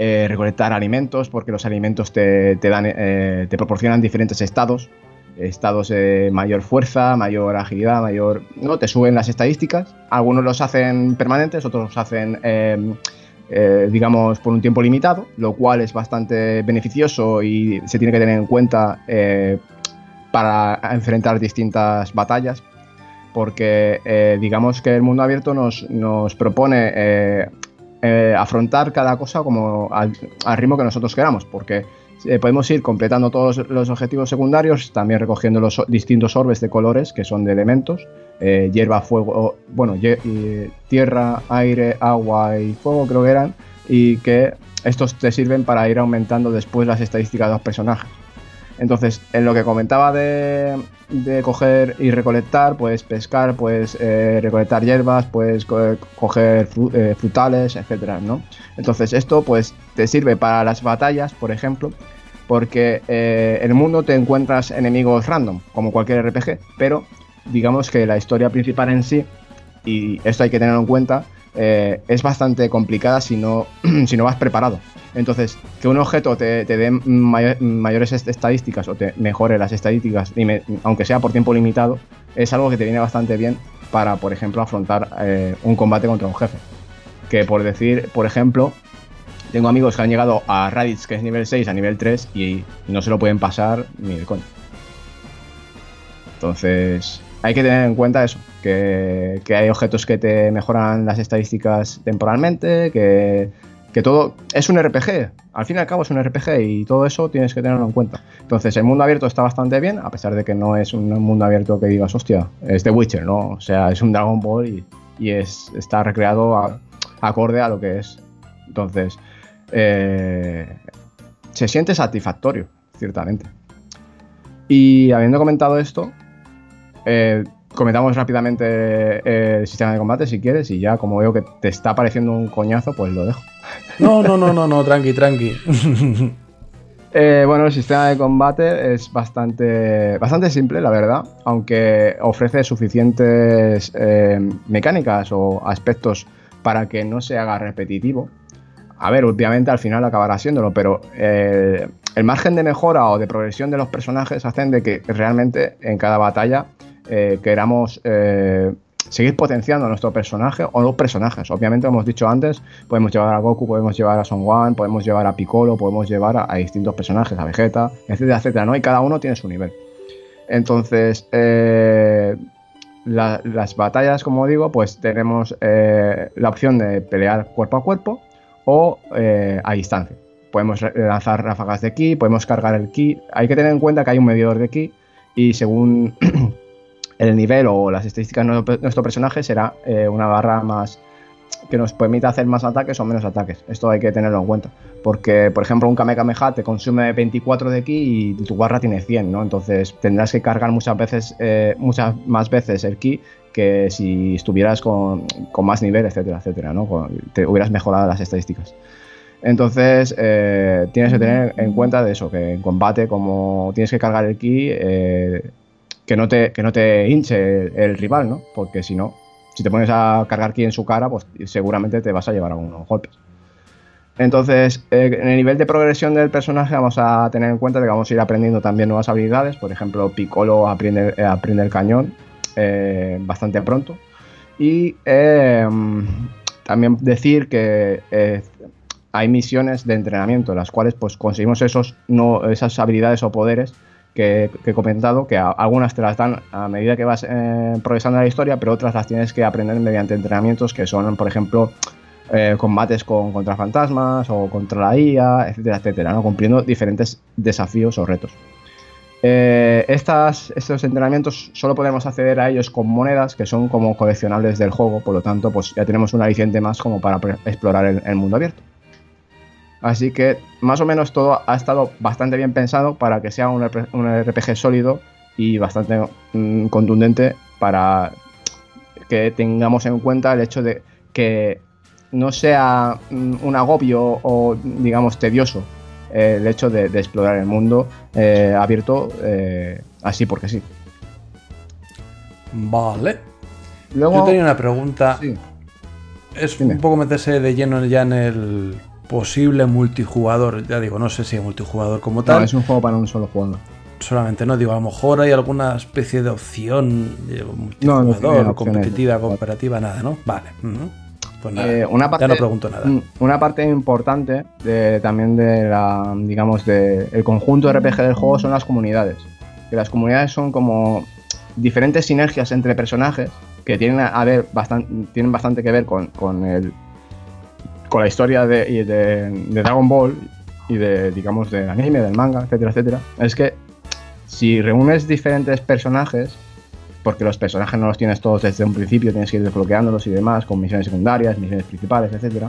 eh, recolectar alimentos, porque los alimentos te, dan, eh, te proporcionan diferentes estados, estados de mayor fuerza, mayor agilidad, mayor... ¿no? Te suben las estadísticas, algunos los hacen permanentes, otros los hacen... Em, eh, digamos, por un tiempo limitado, lo cual es bastante beneficioso y se tiene que tener en cuenta para enfrentar distintas batallas, porque digamos que el mundo abierto nos, nos propone eh, afrontar cada cosa como al, ritmo que nosotros queramos, porque eh, podemos ir completando todos los objetivos secundarios, también recogiendo los distintos orbes de colores que son de elementos, eh, hierba, fuego, bueno, tierra, aire, agua y fuego creo que eran, y que estos te sirven para ir aumentando después las estadísticas de los personajes. Entonces, en lo que comentaba de, coger y recolectar, pues pescar, pues eh, recolectar hierbas, pues coger eh, frutales, etcétera, ¿no? Entonces, esto pues te sirve para las batallas, por ejemplo, porque eh, en el mundo te encuentras enemigos random, como cualquier RPG, pero digamos que la historia principal en sí, y esto hay que tenerlo en cuenta, es bastante complicada si no, *clears throat* si no vas preparado. Entonces, que un objeto te, dé mayores estadísticas o te mejore las estadísticas, aunque sea por tiempo limitado, es algo que te viene bastante bien para, por ejemplo, afrontar eh, un combate contra un jefe. Que por decir, por ejemplo, tengo amigos que han llegado a Raditz, que es nivel 6, a nivel 3, y, no se lo pueden pasar ni de coño. Entonces, hay que tener en cuenta eso, que, hay objetos que te mejoran las estadísticas temporalmente, que que todo es un RPG, al fin y al cabo es un RPG y todo eso tienes que tenerlo en cuenta. Entonces el mundo abierto está bastante bien, a pesar de que no es un mundo abierto que digas, hostia, es The Witcher, ¿no? O sea, es un Dragon Ball y, es, está recreado acorde a lo que es. Entonces, eh, se siente satisfactorio, ciertamente. Y habiendo comentado esto, eh, comentamos rápidamente eh, el sistema de combate si quieres y ya como veo que te está pareciendo un coñazo, pues lo dejo. *laughs* No, no, no, no, no, tranqui, tranqui. *laughs* Eh, bueno, el sistema de combate es bastante, bastante simple, la verdad, aunque ofrece suficientes eh, mecánicas o aspectos para que no se haga repetitivo. A ver, obviamente al final acabará siéndolo, pero el margen de mejora o de progresión de los personajes hacen de que realmente en cada batalla eh, queramos eh, seguir potenciando a nuestro personaje o los personajes. Obviamente, como hemos dicho antes, podemos llevar a Goku, podemos llevar a Son Gohan, podemos llevar a Piccolo, podemos llevar a, distintos personajes, a Vegeta, etcétera, etcétera, ¿no? Y cada uno tiene su nivel. Entonces, eh, las batallas, como digo, pues tenemos la opción de pelear cuerpo a cuerpo o a distancia. Podemos lanzar ráfagas de ki, podemos cargar el ki. Hay que tener en cuenta que hay un medidor de ki y según *clears throat* el nivel o las estadísticas de nuestro personaje será eh, una barra más que nos permita hacer más ataques o menos ataques. Esto hay que tenerlo en cuenta. Porque, por ejemplo, un Kamehameha te consume 24 de ki y tu barra tiene 100, ¿no? Entonces tendrás que cargar muchas veces, eh, muchas más veces el ki que si estuvieras con, más nivel, etcétera, etcétera, ¿no? te hubieras mejorado las estadísticas. Entonces, eh, tienes que tener en cuenta de eso, que en combate, como tienes que cargar el ki, que, no te, que no te hinche el, rival, ¿no? Porque si no, si te pones a cargar ki en su cara, pues seguramente te vas a llevar algunos golpes. Entonces, eh, en el nivel de progresión del personaje vamos a tener en cuenta que vamos a ir aprendiendo también nuevas habilidades. Por ejemplo, Piccolo aprende, aprende el cañón bastante pronto. Y también decir que hay misiones de entrenamiento en las cuales pues conseguimos esos, no, esas habilidades o poderes que, he comentado, que algunas te las dan a medida que vas eh, progresando en la historia, pero otras las tienes que aprender mediante entrenamientos que son, por ejemplo, eh, combates con, contra fantasmas o contra la IA, etcétera, etcétera, cumpliendo diferentes desafíos o retos. Eh, estos entrenamientos solo podemos acceder a ellos con monedas que son como coleccionables del juego, por lo tanto, pues ya tenemos un aliciente más como para explorar el mundo abierto. Así que más o menos todo ha estado bastante bien pensado para que sea un, RPG sólido y bastante mm, contundente para que tengamos en cuenta el hecho de que no sea mm, un agobio o digamos tedioso eh, el hecho de, explorar el mundo eh, abierto eh, así porque sí. Vale. Luego, Yo tenía una pregunta. Es un poco meterse de lleno ya en el posible multijugador. Ya digo, no sé si es multijugador como tal. No, es un juego para un solo jugador. Solamente, no digo, a lo mejor hay alguna especie de opción de multijugador, no, competitiva, cooperativa, nada, ¿no? Vale. Pues nada, eh, una parte, ya no pregunto nada. Una parte importante de, también de la, digamos, de el conjunto RPG del juego son las comunidades. Que las comunidades son como diferentes sinergias entre personajes que tienen a ver bastante, tienen bastante que ver con, con el con la historia de, de, Dragon Ball y de, digamos, del anime, del manga, etcétera, etcétera, es que si reúnes diferentes personajes, porque los personajes no los tienes todos desde un principio, tienes que ir desbloqueándolos y demás, con misiones secundarias, misiones principales, etcétera,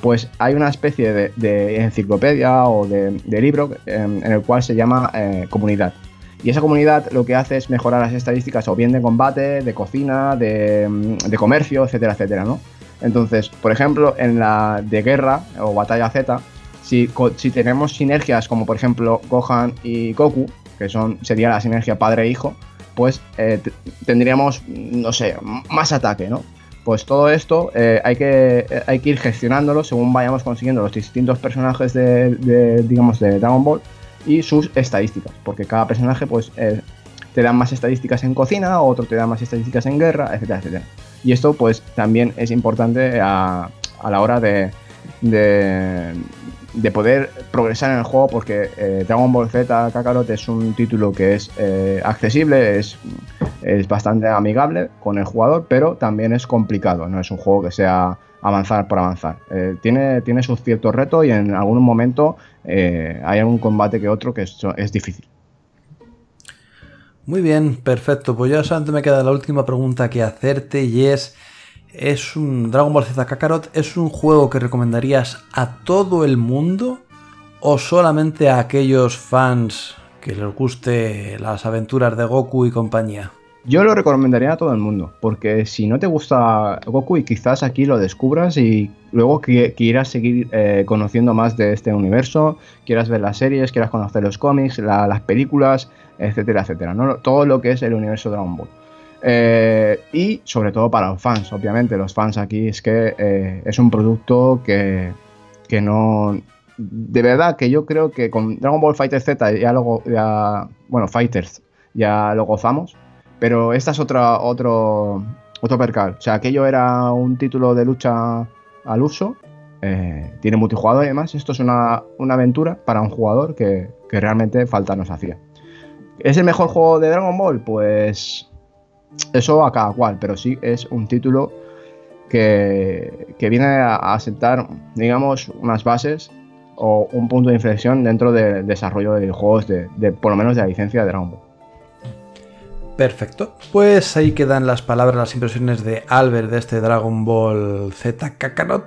pues hay una especie de, enciclopedia o de, libro en, el cual se llama eh, comunidad. Y esa comunidad lo que hace es mejorar las estadísticas o bien de combate, de cocina, de, de comercio, etcétera, etcétera, ¿no? Entonces, por ejemplo, en la de guerra o batalla Z, si, si tenemos sinergias como por ejemplo Gohan y Goku, que son sería la sinergia padre-hijo, pues eh, tendríamos, no sé, más ataque, ¿no? Pues todo esto eh, hay, que, eh, hay que ir gestionándolo según vayamos consiguiendo los distintos personajes de, digamos, de Dragon Ball y sus estadísticas, porque cada personaje pues te da más estadísticas en cocina, otro te da más estadísticas en guerra, etcétera, etcétera. Y esto pues también es importante a, la hora de, de, poder progresar en el juego porque eh, Dragon Ball Z Kakarot es un título que es eh, accesible, es, es bastante amigable con el jugador, pero también es complicado, no es un juego que sea avanzar por avanzar. Eh, tiene, tiene sus ciertos retos y en algún momento hay algún combate que otro que es difícil. Muy bien, perfecto. Pues ya solamente me queda la última pregunta que hacerte y es, ¿es un Dragon Ball Z Kakarot? ¿Es un juego que recomendarías a todo el mundo o solamente a aquellos fans que les guste las aventuras de Goku y compañía? Yo lo recomendaría a todo el mundo, porque si no te gusta Goku y quizás aquí lo descubras y luego quieras seguir eh, conociendo más de este universo, quieras ver las series, quieras conocer los cómics, las películas, etcétera, etcétera. ¿no? Todo lo que es el universo Dragon Ball. Eh, y sobre todo para los fans, obviamente, los fans aquí es que eh, es un producto que, que no... De verdad que yo creo que con Dragon Ball Fighter Z ya luego, ya, bueno, Fighters ya lo gozamos pero esta es otra, otro, otro percal. O sea, aquello era un título de lucha al uso. Eh, tiene multijugador y demás. Esto es una, aventura para un jugador que, realmente falta nos hacía. ¿Es el mejor juego de Dragon Ball? Pues eso a cada cual, pero sí es un título que, viene a, sentar, digamos, unas bases o un punto de inflexión dentro del desarrollo de juegos de, por lo menos de la licencia de Dragon Ball. Perfecto. Pues ahí quedan las palabras, las impresiones de Albert de este Dragon Ball Z Kakarot.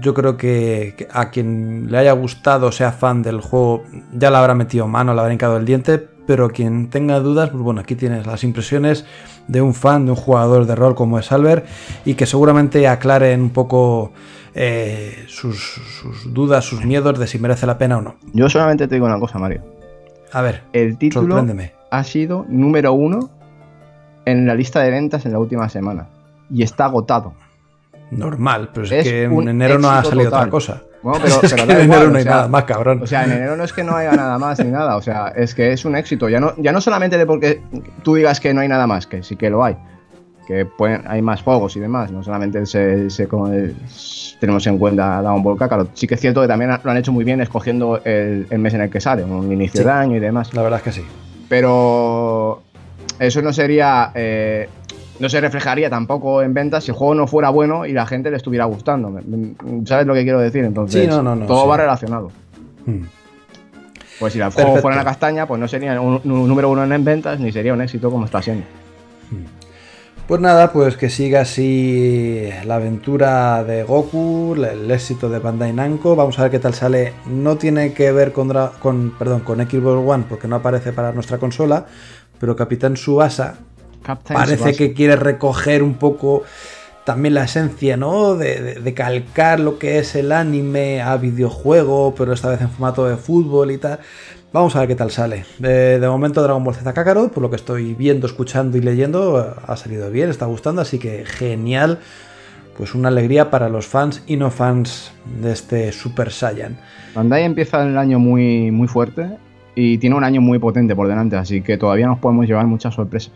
Yo creo que a quien le haya gustado, sea fan del juego, ya le habrá metido mano, le habrá hincado el diente, pero quien tenga dudas, pues bueno, aquí tienes las impresiones de un fan, de un jugador de rol como es Albert, y que seguramente aclaren un poco eh, sus, sus dudas, sus miedos de si merece la pena o no. Yo solamente te digo una cosa, Mario. A ver, El título sorpréndeme. ha sido número uno en la lista de ventas en la última semana. Y está agotado. Normal, pero es, Es que en enero no ha salido total. otra cosa. Bueno, pero, *laughs* es pero que da en igual, enero no o hay sea, nada más, cabrón. O sea, en enero no es que no haya nada más ni nada. O sea, es que es un éxito. Ya no, ya no solamente de porque tú digas que no hay nada más, que sí que lo hay. Que pueden, hay más juegos y demás. No solamente se, se- tenemos en cuenta Dragon Ball Kakarot. Sí que es cierto que también lo han hecho muy bien escogiendo el, el mes en el que sale, un inicio Sí. de año y demás. La verdad es que sí. Pero eso no sería. eh, no se reflejaría tampoco en ventas si el juego no fuera bueno y la gente le estuviera gustando. ¿Sabes lo que quiero decir? Entonces, Sí, no, no, no, todo sí. va relacionado. Mm. Pues si el juego fuera una castaña, pues no sería un, un número uno en ventas ni sería un éxito como está siendo. Pues nada, pues que siga así la aventura de Goku, el éxito de Bandai Namco. Vamos a ver qué tal sale. No tiene que ver con, con, perdón, con Xbox One porque no aparece para nuestra consola, pero Capitán Subasa parece que quiere recoger un poco también la esencia, ¿no? De, de- de calcar lo que es el anime a videojuego, pero esta vez en formato de fútbol y tal. Vamos a ver qué tal sale. De, de momento Dragon Ball Z Kakarot, por lo que estoy viendo, escuchando y leyendo, eh, ha salido bien, está gustando, así que genial. Pues una alegría para los fans y no fans de este Super Saiyan. Bandai empieza el año muy, muy fuerte y tiene un año muy potente por delante, así que todavía nos podemos llevar muchas sorpresas.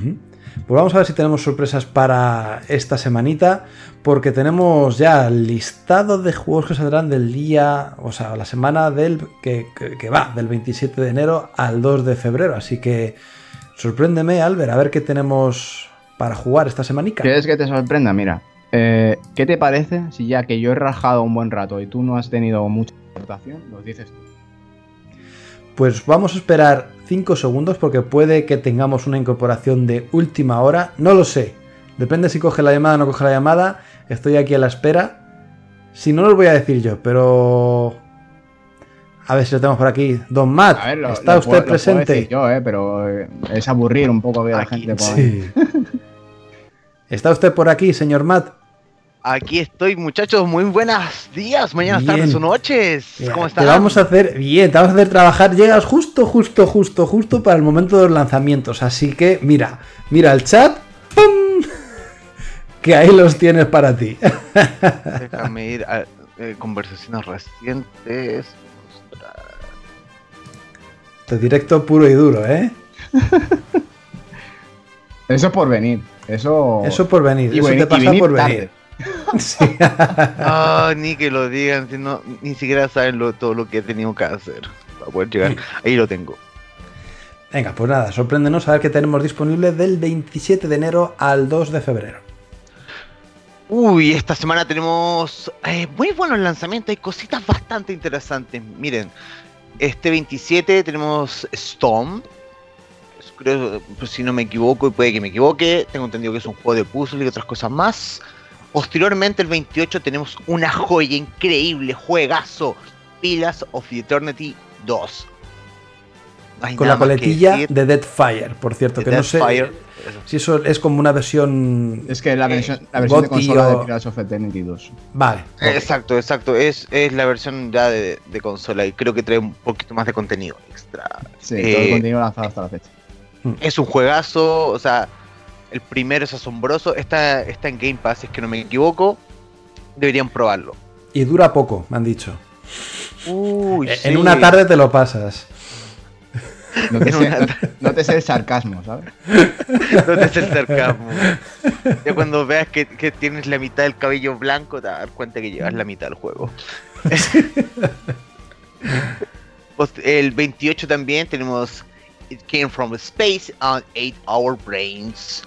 Pues vamos a ver si tenemos sorpresas para esta semanita, porque tenemos ya listado de juegos que saldrán del día, o sea, la semana del que, que- que va, del 27 de enero al 2 de febrero. Así que sorpréndeme, Albert, a ver qué tenemos para jugar esta semanica. ¿Quieres que te sorprenda? Mira, eh, ¿qué te parece si ya que yo he rajado un buen rato y tú no has tenido mucha aportación, nos dices tú? Pues vamos a esperar 5 segundos porque puede que tengamos una incorporación de última hora. No lo sé. Depende si coge la llamada o no coge la llamada. Estoy aquí a la espera. Si no, lo voy a decir yo, pero... A ver si lo tenemos por aquí. Don Matt, A ver, lo- ¿está lo usted puedo- lo puedo presente? decir yo, eh, pero es aburrir un poco ver a la gente por ahí. Sí. *laughs* *laughs* ¿Está usted por aquí, señor Matt? Aquí estoy, muchachos. Muy buenos días, mañanas, Bien. tardes o noches. Mira, ¿Cómo Te están? vamos a hacer bien, te vamos a hacer trabajar. Llegas justo, justo, justo, justo para el momento de los lanzamientos. Así que mira, mira el chat. ¡pum! Que ahí los tienes para ti. *laughs* Déjame ir a eh, conversaciones recientes. Ostras. Este directo puro y duro, ¿eh? *laughs* Eso es por venir. Eso. Eso por venir, y eso te y pasa venir por tarde. *laughs* Sí. Ah, ni que lo digan, si no, ni siquiera saben lo- todo lo que he tenido que hacer para poder llegar. Ahí lo tengo. Venga, pues nada, sorpréndenos a ver qué tenemos disponible del 27 de enero al 2 de febrero. Uy, esta semana tenemos eh, muy buenos lanzamientos, hay cositas bastante interesantes. Miren, este 27 tenemos Storm. Creo, pues, si no me equivoco, y puede que me equivoque, tengo entendido que es un juego de puzzle y otras cosas más. Posteriormente, el 28, tenemos una joya increíble, juegazo, Pillars of the Eternity 2. No hay Con la coletilla de Deadfire, por cierto, que no sé. Eso. si eso es como una versión... Es que la Eh, versión, la versión de consola o- de Pirates of Eternity 2. Vale. Exacto, exacto. Es, es la versión ya de, de consola y creo que trae un poquito más de contenido extra. Sí, Eh, todo el contenido lanzado hasta la fecha. Es un juegazo, o sea, el primero es asombroso. Está, está en Game Pass, si es que no me equivoco. Deberían probarlo. Y dura poco, me han dicho. Uy, Eh, En una tarde te lo pasas. No te, *laughs* sé, una- no, no te sé el sarcasmo, ¿sabes? *laughs* No te es el sarcasmo. Ya cuando veas que, que tienes la mitad del cabello blanco, te vas a dar cuenta que llevas la mitad del juego. *laughs* Post- el 28 también tenemos It Came From Space and 8 Hour Brains.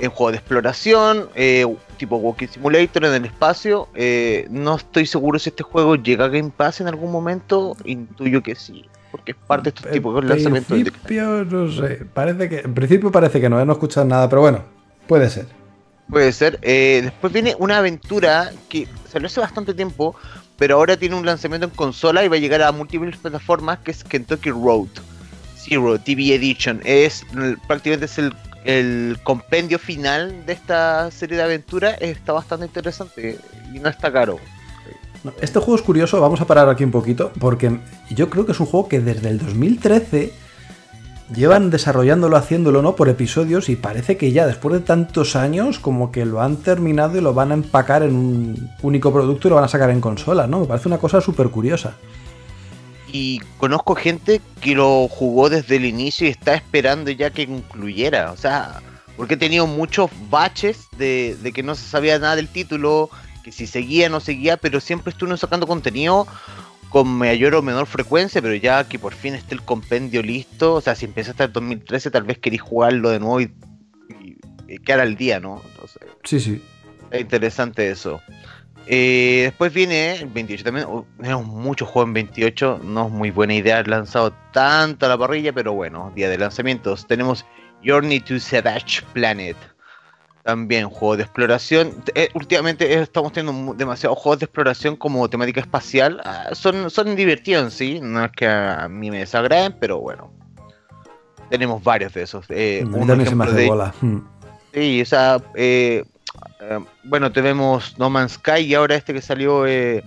Un juego de exploración, eh, tipo Walking Simulator en el espacio. Eh, no estoy seguro si este juego llega a Game Pass en algún momento. Intuyo que sí. porque es parte de estos En tipos de lanzamientos. de- principio, no sé. Parece que, en principio parece que no, ¿eh? no he escuchado nada, pero bueno, puede ser. Puede ser. Eh, después viene una aventura que salió hace bastante tiempo, pero ahora tiene un lanzamiento en consola y va a llegar a múltiples plataformas, que es Kentucky Road Zero TV Edition. Es prácticamente es el, el compendio final de esta serie de aventuras. Está bastante interesante y no está caro. Este juego es curioso, vamos a parar aquí un poquito, porque yo creo que es un juego que desde el 2013 llevan desarrollándolo, haciéndolo, ¿no? Por episodios y parece que ya después de tantos años como que lo han terminado y lo van a empacar en un único producto y lo van a sacar en consola, ¿no? Me parece una cosa súper curiosa. Y conozco gente que lo jugó desde el inicio y está esperando ya que concluyera. O sea, porque he tenido muchos baches de, de que no se sabía nada del título, que si seguía o no seguía, pero siempre estuvieron sacando contenido con mayor o menor frecuencia, pero ya que por fin esté el compendio listo, o sea, si empezaste en 2013, tal vez queréis jugarlo de nuevo y, y- y quedar al día, ¿no? Entonces, Sí, sí. Está interesante eso. Eh, después viene el 28 también. uh, tenemos muchos juegos en 28. No es muy buena idea haber lanzado tanto a la parrilla, pero bueno, día de lanzamientos. Tenemos Journey to Savage Planet. También juego de exploración. Eh, últimamente estamos teniendo demasiados juegos de exploración como temática espacial. Ah, son, son divertidos sí. No es que a, mí me desagraden, pero bueno. Tenemos varios de esos. Eh, a mí un también se me ejemplo de- bola. *laughs* Sí, o sea, eh, eh, bueno, tenemos No Man's Sky y ahora este que salió, eh,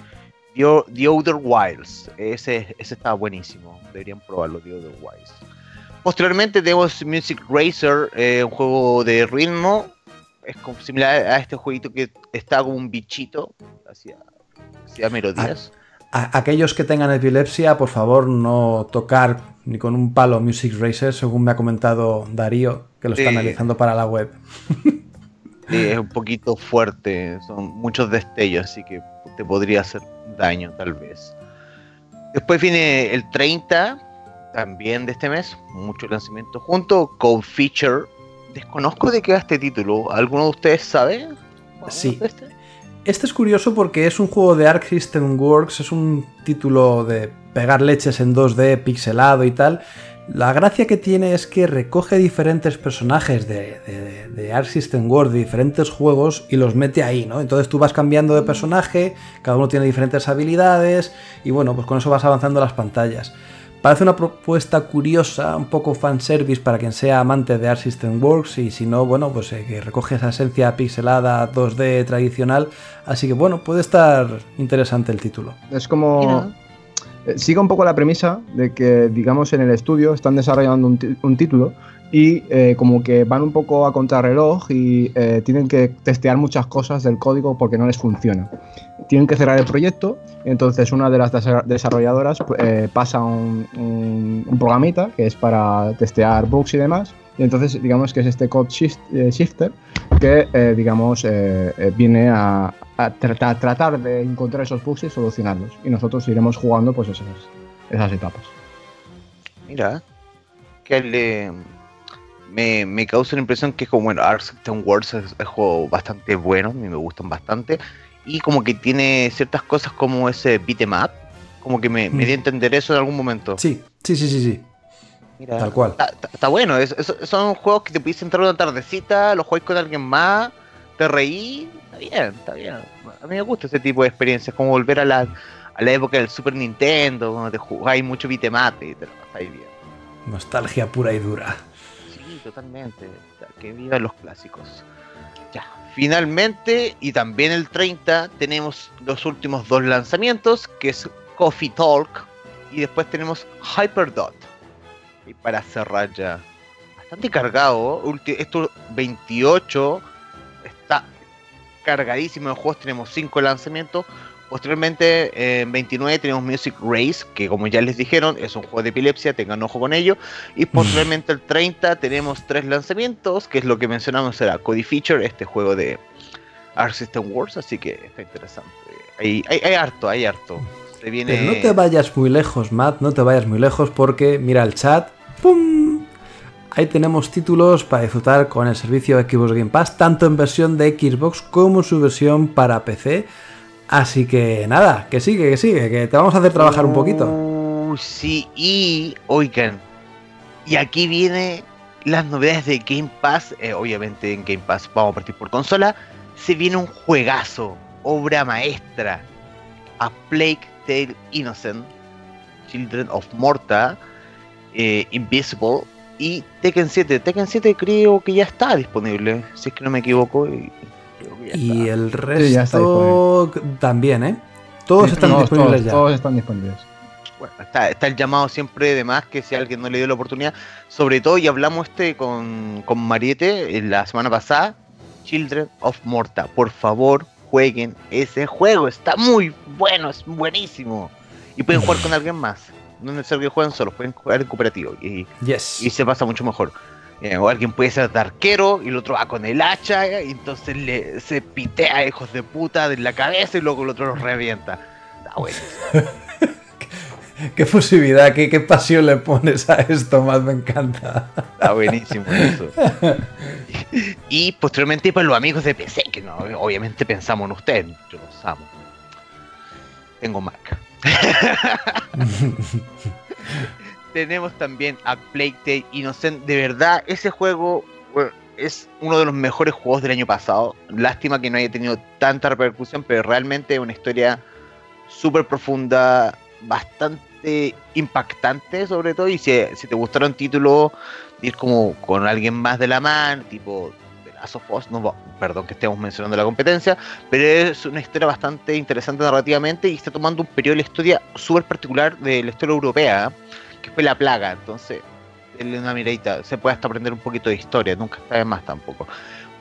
The, The Outer Wilds. Ese, ese está buenísimo, deberían probarlo, The Outer Wilds. Posteriormente tenemos Music Racer, eh, un juego de ritmo. Es como similar a este jueguito que está como un bichito, hacía, hacía melodías. A- aquellos que tengan epilepsia, por favor, no tocar ni con un palo Music Racer, según me ha comentado Darío, que lo está Sí. analizando para la web. *laughs* Es un poquito fuerte, son muchos destellos, así que te podría hacer daño tal vez. Después viene el 30, también de este mes, mucho lanzamiento junto, Code Feature. Desconozco de qué va este título, ¿alguno de ustedes sabe? Sí. este? Este es curioso porque es un juego de Arc System Works, es un título de pegar leches en 2D, pixelado y tal. La gracia que tiene es que recoge diferentes personajes de, de, de Arc System Works, de diferentes juegos, y los mete ahí, ¿no? Entonces tú vas cambiando de personaje, cada uno tiene diferentes habilidades, y bueno, pues con eso vas avanzando las pantallas. Parece una propuesta curiosa, un poco fanservice para quien sea amante de Art System Works y si no, bueno, pues eh, que recoge esa esencia pixelada 2D tradicional. Así que bueno, puede estar interesante el título. Es como. Eh, Sigue un poco la premisa de que, digamos, en el estudio están desarrollando un, título y eh, como que van un poco a contrarreloj y eh, tienen que testear muchas cosas del código porque no les funciona. Tienen que cerrar el proyecto, entonces una de las desa- desarrolladoras pu- eh, pasa un, un- un programita que es para testear bugs y demás. Y entonces, digamos que es este code shift- shifter que, digamos, viene a, a tratar de encontrar esos bugs y solucionarlos. Y nosotros iremos jugando pues esas, esas etapas. Mira, que le, me, me causa la impresión que es como, bueno, Ark System Wars es, es un juego bastante bueno, a mí me gustan bastante, y como que tiene ciertas cosas como ese beat'em up, como que me, me Mm. dio a entender eso en algún momento. Sí, sí, sí, sí, sí. Mira, tal cual. Está, está- está bueno, es- es- son juegos que te puedes entrar una tardecita, los juegas con alguien más, te reí, bien, está bien. A mí me gusta ese tipo de experiencias, como volver a la, a la época del Super Nintendo, donde te jugáis mucho up y te lo pasáis bien. Nostalgia pura y dura. Sí, totalmente. Que vivan los clásicos. Ya, finalmente, y también el 30, tenemos los últimos dos lanzamientos, que es Coffee Talk, y después tenemos Hyperdot. Y para cerrar ya, bastante cargado, ulti- esto 28, está cargadísimo de juegos, tenemos 5 lanzamientos. Posteriormente, eh, en 29 tenemos Music Race, que como ya les dijeron, es un juego de epilepsia, tengan ojo con ello. Y posteriormente el 30 tenemos tres lanzamientos, que es lo que mencionamos era Cody Feature, este juego de Arc System Wars, así que está interesante. Hay, hay, hay harto, hay harto. Se viene... Pero no te vayas muy lejos, Matt, no te vayas muy lejos porque mira el chat. ¡Pum! Ahí tenemos títulos para disfrutar con el servicio Xbox Game Pass, tanto en versión de Xbox como en su versión para PC. Así que nada, que sigue, que sigue, que te vamos a hacer trabajar un poquito. Uy, sí, y oigan, y aquí viene las novedades de Game Pass. eh, obviamente en Game Pass vamos a partir por consola. Se viene un juegazo, obra maestra. A Plague Tale Innocent, Children of Morta, eh, Invisible y Tekken 7. Tekken 7 creo que ya está disponible, si es que no me equivoco. Y, creo que ya Y el Sí, ya está resto también, ¿eh? Todos Sí, están todos, disponibles todos, ya. todos están disponibles. Bueno, está, está el llamado siempre de más que si alguien no le dio la oportunidad. Sobre todo, y hablamos este con, con Mariette en la semana pasada, Children of Morta. Por favor, jueguen ese juego. Está muy bueno, es buenísimo. Y pueden jugar con alguien más. No es necesario que jueguen solos, pueden jugar en cooperativo. Y, Yes. y se pasa mucho mejor. Eh, o alguien puede ser de arquero y el otro va con el hacha eh, y entonces le, se pitea a hijos de puta de la cabeza y luego el otro los revienta. Está bueno. *laughs* Qué fusividad, qué, qué pasión le pones a esto, más me encanta. Está buenísimo eso. Y posteriormente para los amigos de PC, que no, obviamente pensamos en ustedes, yo los amo. Tengo Mac. *laughs* Tenemos también a Plague Tale Innocent. De verdad, ese juego es uno de los mejores juegos del año pasado. Lástima que no haya tenido tanta repercusión, pero realmente es una historia súper profunda, bastante impactante sobre todo. Y si, si te gustaron títulos, ir como con alguien más de la mano, tipo Last of Us, no, perdón que estemos mencionando la competencia, pero es una historia bastante interesante narrativamente y está tomando un periodo de la historia súper particular de la historia europea, que fue la plaga. Entonces, una miradita, se puede hasta aprender un poquito de historia, nunca está de más tampoco.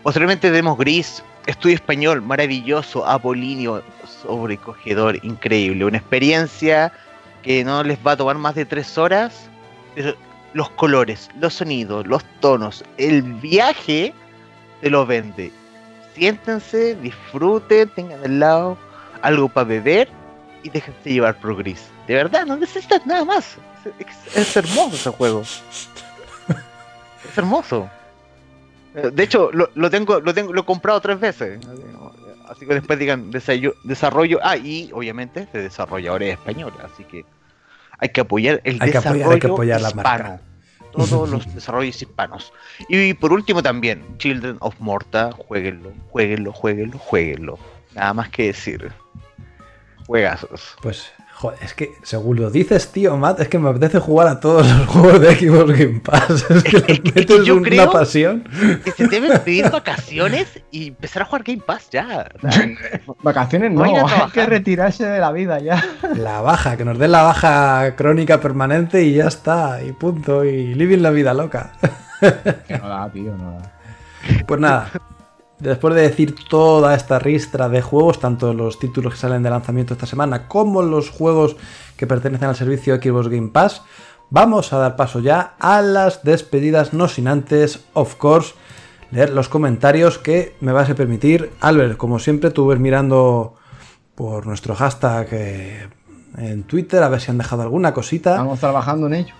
Posteriormente tenemos Gris, estudio español, maravilloso, apolíneo, sobrecogedor, increíble, una experiencia que no les va a tomar más de tres horas, pero los colores, los sonidos, los tonos, el viaje te lo vende. Siéntense, disfruten, tengan al lado algo para beber y déjense llevar por gris. De verdad, no necesitas nada más. Es, es hermoso ese juego. Es hermoso. De hecho, lo, lo tengo, lo tengo, lo he comprado tres veces. Así que después digan desarrollo. Ah, y obviamente de desarrolladores españoles. Así que hay que apoyar el Hay que apoyar- desarrollo hay que apoyar la marca. Todos los *laughs* desarrollos hispanos. Y por último también, Children of Morta, jueguenlo, jueguenlo, jueguenlo, jueguenlo. Nada más que decir. Juegazos. Pues, joder, es que según lo dices, tío, Matt, es que me apetece jugar a todos los *laughs* juegos de Xbox Game Pass. *laughs* Es que Es que- le es que metes yo una creo- pasión. Que se deben pedir vacaciones y empezar a jugar Game Pass ya. O sea, *laughs* Vacaciones no, a hay que retirarse de la vida ya. La baja, que nos den la baja crónica permanente y ya está, y punto, y living la vida loca. Que no da, tío, no da. Pues nada, después de decir toda esta ristra de juegos, tanto los títulos que salen de lanzamiento esta semana como los juegos que pertenecen al servicio Xbox Game Pass, vamos a dar paso ya a las despedidas, no sin antes, of course, leer los comentarios que me vas a permitir. Albert, como siempre, tú ves mirando por nuestro hashtag eh, en Twitter a ver si han dejado alguna cosita. Estamos trabajando en ello.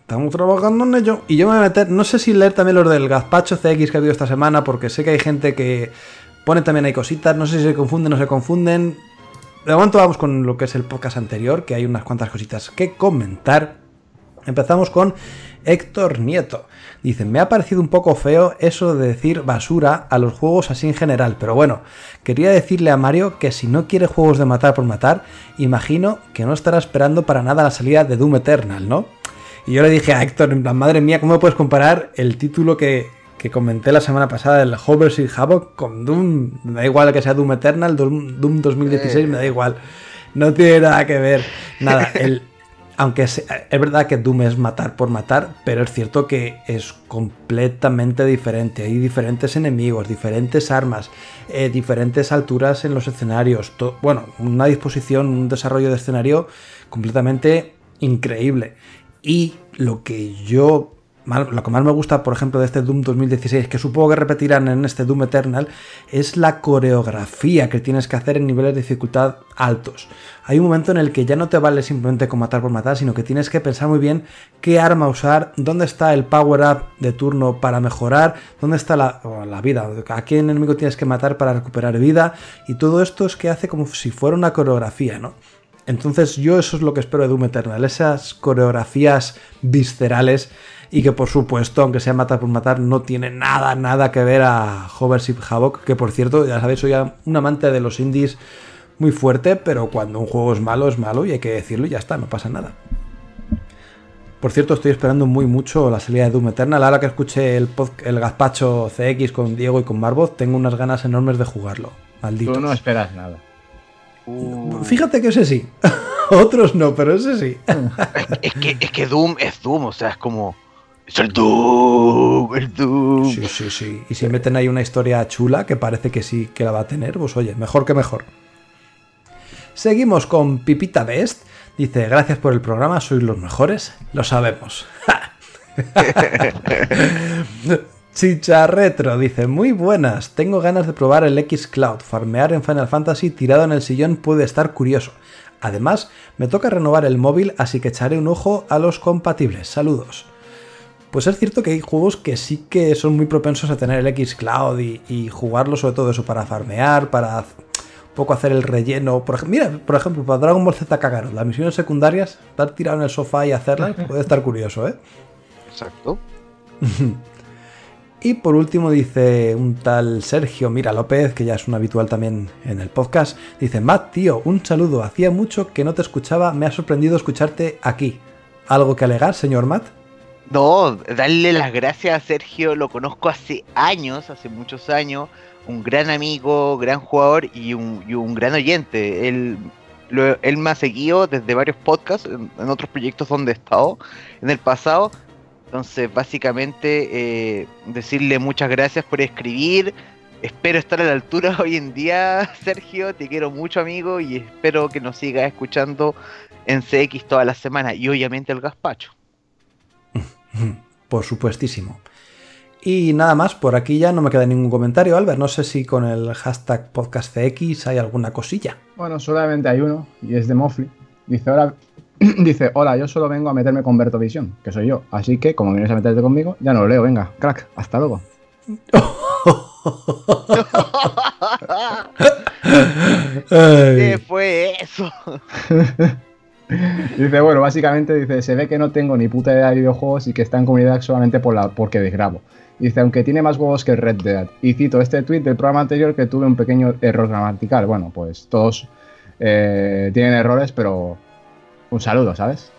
Estamos trabajando en ello. Y yo me voy a meter, no sé si leer también los del gazpacho CX que ha habido esta semana, porque sé que hay gente que pone también ahí cositas, no sé si se confunden o no se confunden. De momento vamos con lo que es el podcast anterior, que hay unas cuantas cositas que comentar. Empezamos con Héctor Nieto. Dice, me ha parecido un poco feo eso de decir basura a los juegos así en general, pero bueno, quería decirle a Mario que si no quiere juegos de matar por matar, imagino que no estará esperando para nada la salida de Doom Eternal, ¿no? Y yo le dije a Héctor, en plan, madre mía, ¿cómo puedes comparar el título que, que comenté la semana pasada, el Hover Havoc, con Doom? Me da igual que sea Doom Eternal, Doom, Doom 2016, me da igual. No tiene nada que ver. Nada, *laughs* el, aunque se- es verdad que Doom es matar por matar, pero es cierto que es completamente diferente. Hay diferentes enemigos, diferentes armas, eh, diferentes alturas en los escenarios. bueno, una disposición, un desarrollo de escenario completamente increíble. Y lo que yo lo que más me gusta, por ejemplo, de este Doom 2016, que supongo que repetirán en este Doom Eternal, es la coreografía que tienes que hacer en niveles de dificultad altos. Hay un momento en el que ya no te vale simplemente con matar por matar, sino que tienes que pensar muy bien qué arma usar, dónde está el power up de turno para mejorar, dónde está la vida, a qué enemigo tienes que matar para recuperar vida, y todo esto es que hace como si fuera una coreografía, ¿no? Entonces yo eso es lo que espero de Doom Eternal, esas coreografías viscerales y que por supuesto, aunque sea matar por matar, no tiene nada, nada que ver a Hovership Havoc, que por cierto, ya sabéis, soy un amante de los indies muy fuerte, pero cuando un juego es malo, es malo y hay que decirlo y ya está, no pasa nada. Por cierto, estoy esperando muy mucho la salida de Doom Eternal. Ahora que escuché el, el gazpacho CX con Diego y con Marbot, tengo unas ganas enormes de jugarlo. Maldito. Tú no esperas nada. Fíjate que ese sí. *laughs* Otros no, pero ese sí. es, que, es que Doom es Doom, o sea, es como. Es el Doom, el Doom. Sí, sí, sí. Y si meten ahí una historia chula, que parece que sí que la va a tener, pues oye, mejor que mejor. Seguimos con Pipita Best. Dice, gracias por el programa, sois los mejores. Lo sabemos. *laughs* *laughs* Chicha Retro dice, muy buenas, tengo ganas de probar el X Cloud, farmear en Final Fantasy tirado en el sillón puede estar curioso. Además, me toca renovar el móvil, así que echaré un ojo a los compatibles. Saludos. Pues es cierto que hay juegos que sí que son muy propensos a tener el X Cloud y, y jugarlo sobre todo eso para farmear, para poco hacer el relleno. Por, mira, por ejemplo, para Dragon Ball Z Kakarot, las misiones secundarias, estar tirado en el sofá y hacerlas *laughs* puede estar curioso, ¿eh? Exacto. *laughs* y por último dice un tal Sergio Mira López, que ya es un habitual también en el podcast, dice, Matt, tío, un saludo, hacía mucho que no te escuchaba, me ha sorprendido escucharte aquí. ¿Algo que alegar, señor Matt? No, darle las gracias a Sergio, lo conozco hace años, hace muchos años, un gran amigo, gran jugador y un, gran oyente. Él, él me ha seguido desde varios podcasts, en, otros proyectos donde he estado en el pasado. Entonces, básicamente, eh, decirle muchas gracias por escribir. Espero estar a la altura *laughs* hoy en día, Sergio. Te quiero mucho, amigo, y espero que nos sigas escuchando en CX toda la semana y obviamente el gazpacho. *laughs* Por supuestísimo. Y nada más, por aquí ya no me queda ningún comentario, Albert. No sé si con el hashtag podcastcx hay alguna cosilla. Bueno, solamente hay uno, y es de Mofli. Dice, hola, *clears throat* dice, hola, yo solo vengo a meterme con Berto Visión, que soy yo. Así que, como vienes a meterte conmigo, ya no lo leo, venga, crack, hasta luego. ¿Qué fue eso? *laughs* dice, bueno, básicamente dice, se ve que no tengo ni puta idea de videojuegos y que está en comunidad solamente por la, porque desgrabo. Dice, aunque tiene más huevos que Red Dead. Y cito este tweet del programa anterior que tuve un pequeño error gramatical. Bueno, pues todos eh, tienen errores, pero un saludo, ¿sabes?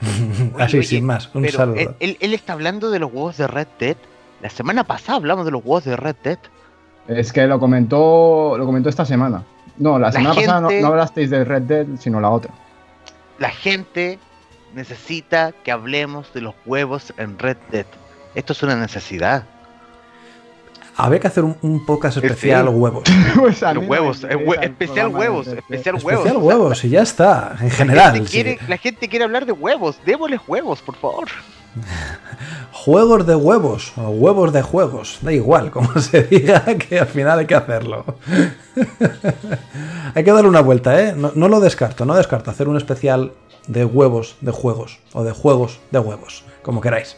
*laughs* Así, sin más, un saludo. Él, está hablando de los huevos de Red Dead. La semana pasada hablamos de los huevos de Red Dead. Es que lo comentó, lo comentó esta semana. No, la, semana pasada no, no hablasteis de Red Dead, sino la otra. La gente necesita que hablemos de los huevos en Red Dead. Esto es una necesidad. Habría que hacer un, podcast especial huevos. *laughs* Pues huevos, eh, especial huevos, especial huevos. Especial huevos, y ya está, en general. La gente, quiere, hablar de huevos, démosles huevos, por favor. *laughs* Juegos de huevos, o huevos de juegos, da igual como *laughs* se diga, que al final hay que hacerlo. hay que darle una vuelta, ¿eh? No, no lo descarto, no descarto hacer un especial de huevos de juegos, o de juegos de huevos, como queráis.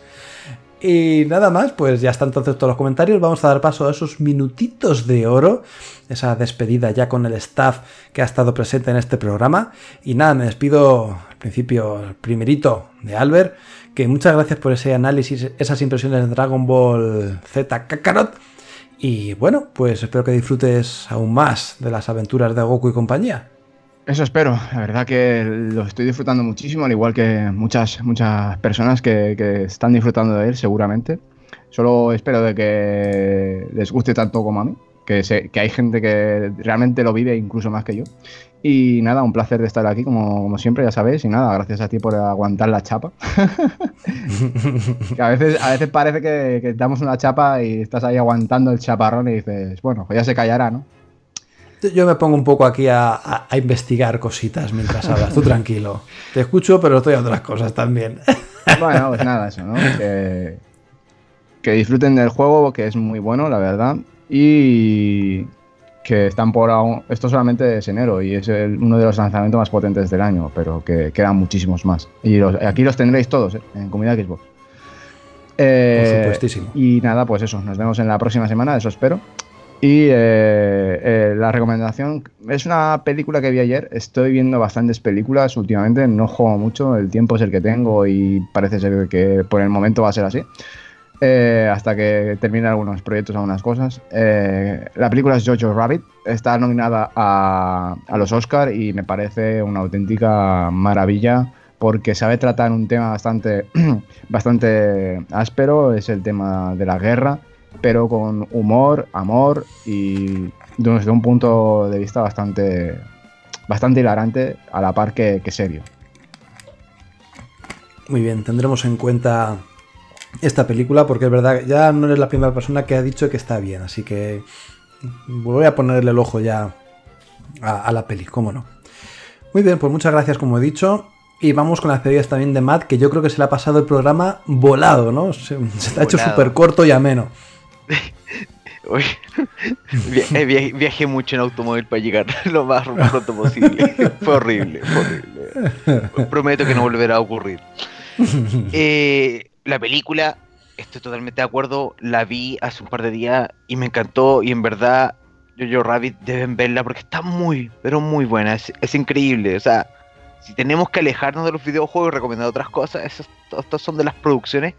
Y nada más, pues ya están entonces todos los comentarios. Vamos a dar paso a esos minutitos de oro, esa despedida ya con el staff que ha estado presente en este programa. Y nada, me despido al principio, primerito de Albert, que muchas gracias por ese análisis, esas impresiones de Dragon Ball Z Kakarot. Y bueno, pues espero que disfrutes aún más de las aventuras de Goku y compañía. Eso espero, la verdad que lo estoy disfrutando muchísimo, al igual que muchas, muchas personas que, están disfrutando de él seguramente. Solo espero de que les guste tanto como a mí, que, sé, que hay gente que realmente lo vive incluso más que yo. Y nada, un placer de estar aquí como, siempre, ya sabéis. Y nada, gracias a ti por aguantar la chapa. *laughs* a, veces, a veces parece que, que damos una chapa y estás ahí aguantando el chaparrón y dices, bueno, pues ya se callará, ¿no? Yo me pongo un poco aquí a, investigar cositas mientras hablas. Tú tranquilo. Te escucho, pero estoy a otras cosas también. *laughs* Bueno, pues nada, eso, ¿no? Que, disfruten del juego, que es muy bueno, la verdad. Y que están por aún. Esto solamente es enero y es uno de los lanzamientos más potentes del año, pero que quedan muchísimos más. Y aquí los tendréis todos, ¿eh? en comunidad Xbox. Eh, Por supuestísimo. Y nada, pues eso, nos vemos en la próxima semana, eso espero. Y eh, eh, la recomendación es una película que vi ayer. Estoy viendo bastantes películas últimamente. No juego mucho, el tiempo es el que tengo y parece ser que por el momento va a ser así. Eh, hasta que termine algunos proyectos, algunas cosas. la película es Jojo Rabbit. Está nominada a, a los Oscars y me parece una auténtica maravilla porque sabe tratar un tema bastante, *clears throat* bastante áspero. Es el tema de la guerra pero con humor, amor y desde un punto de vista bastante, bastante hilarante, a la par que, serio. Muy bien, tendremos en cuenta esta película porque es verdad, ya no eres la primera persona que ha dicho que está bien, así que voy a ponerle el ojo ya a, la peli, cómo no. Muy bien, pues muchas gracias como he dicho. Y vamos con las pedidas también de Matt, que yo creo que se le ha pasado el programa volado, ¿no? Se, se ha hecho súper corto y ameno. Eh, viajé mucho en automóvil para llegar *laughs* lo más pronto posible. fue horrible, horrible. Prometo que no volverá a ocurrir. Eh, la película, estoy totalmente de acuerdo, la vi hace un par de días y me encantó y en verdad Jojo Rabbit deben verla porque está muy, pero muy buena, es, increíble. O sea, si tenemos que alejarnos de los videojuegos y recomendar otras cosas, estas son de las producciones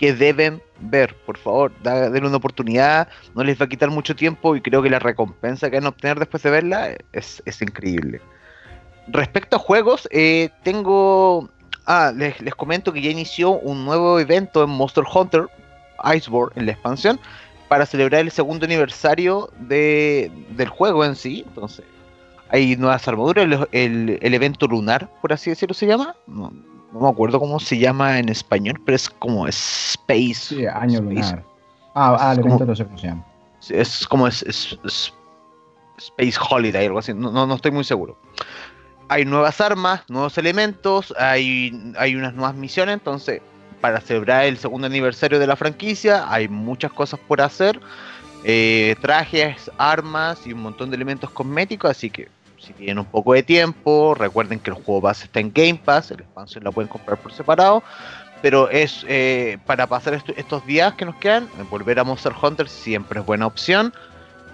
que deben ver, por favor, denle una oportunidad, no les va a quitar mucho tiempo y creo que la recompensa que van a obtener después de verla es, increíble. Respecto a juegos, eh, tengo... Ah, les, comento que ya inició un nuevo evento en Monster Hunter Iceborne en la expansión para celebrar el segundo aniversario de, del juego en sí. Entonces, hay nuevas armaduras, el, el, evento lunar, por así decirlo, se llama me acuerdo cómo se llama en español, pero es como Space. Sí, año lunar. Ah, ah el evento no sé cómo se llama. Es como es, Space Holiday, algo así, no, no, estoy muy seguro. Hay nuevas armas, nuevos elementos, hay, hay unas nuevas misiones, entonces para celebrar el segundo aniversario de la franquicia hay muchas cosas por hacer. Eh, trajes, armas y un montón de elementos cosméticos, así que si tienen un poco de tiempo, recuerden que el juego base está en Game Pass, el expansión la pueden comprar por separado, pero es eh, para pasar estos días que nos quedan, volver a Monster Hunter siempre es buena opción.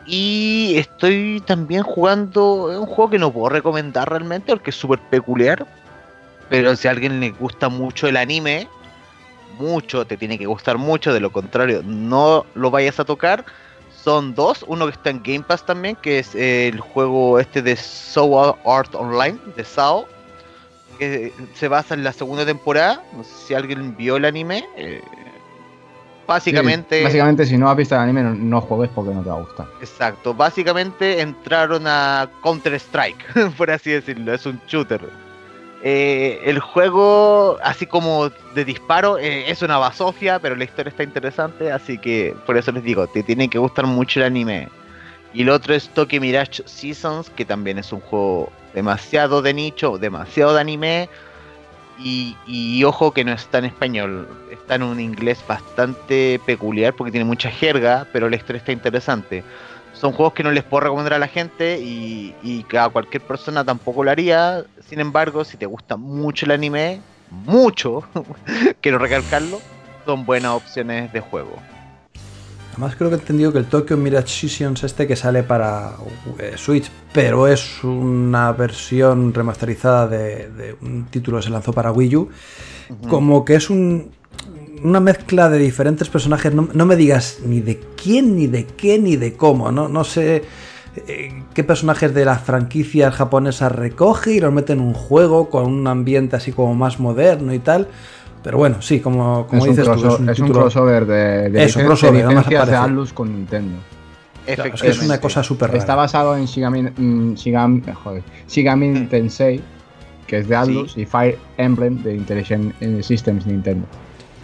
Y estoy también jugando un juego que no puedo recomendar realmente porque es súper peculiar. Pero si a alguien le gusta mucho el anime, mucho, te tiene que gustar mucho, de lo contrario, no lo vayas a tocar son dos, uno que está en Game Pass también, que es el juego este de Soul Art Online, de SAO, que se basa en la segunda temporada, no sé si alguien vio el anime, eh, básicamente... básicamente si no has visto el anime no, juegues porque no te va a gustar. Exacto, básicamente entraron a Counter Strike, *laughs* por así decirlo, es un shooter eh, el juego, así como de disparo, eh, es una basofia, pero la historia está interesante, así que por eso les digo, te tiene que gustar mucho el anime. Y el otro es Tokyo Mirage Seasons, que también es un juego demasiado de nicho, demasiado de anime. Y, ojo que no está en español, está en un inglés bastante peculiar porque tiene mucha jerga, pero la historia está interesante son juegos que no les puedo recomendar a la gente y, que a cualquier persona tampoco lo haría. Sin embargo, si te gusta mucho el anime, mucho, *laughs* quiero recalcarlo, son buenas opciones de juego. Además creo que he entendido que el Tokyo Mirage Seasons este que sale para eh, Switch, pero es una versión remasterizada de, un título que se lanzó para Wii U, como que es un, una mezcla de diferentes personajes. No, me digas ni de quién, ni de qué, ni de cómo. No, no sé eh, qué personajes de las franquicias japonesas recoge y los mete en un juego con un ambiente así como más moderno y tal. Pero bueno, sí, como, como dices tú, es un, crossover de, de, Eso, crossover, de Atlus con Nintendo. es, una cosa súper rara. Está basado en Shigami, mm, Shigami, joder, Shigami mm. Tensei, que es de Atlus, y Fire Emblem de Intelligent Systems Nintendo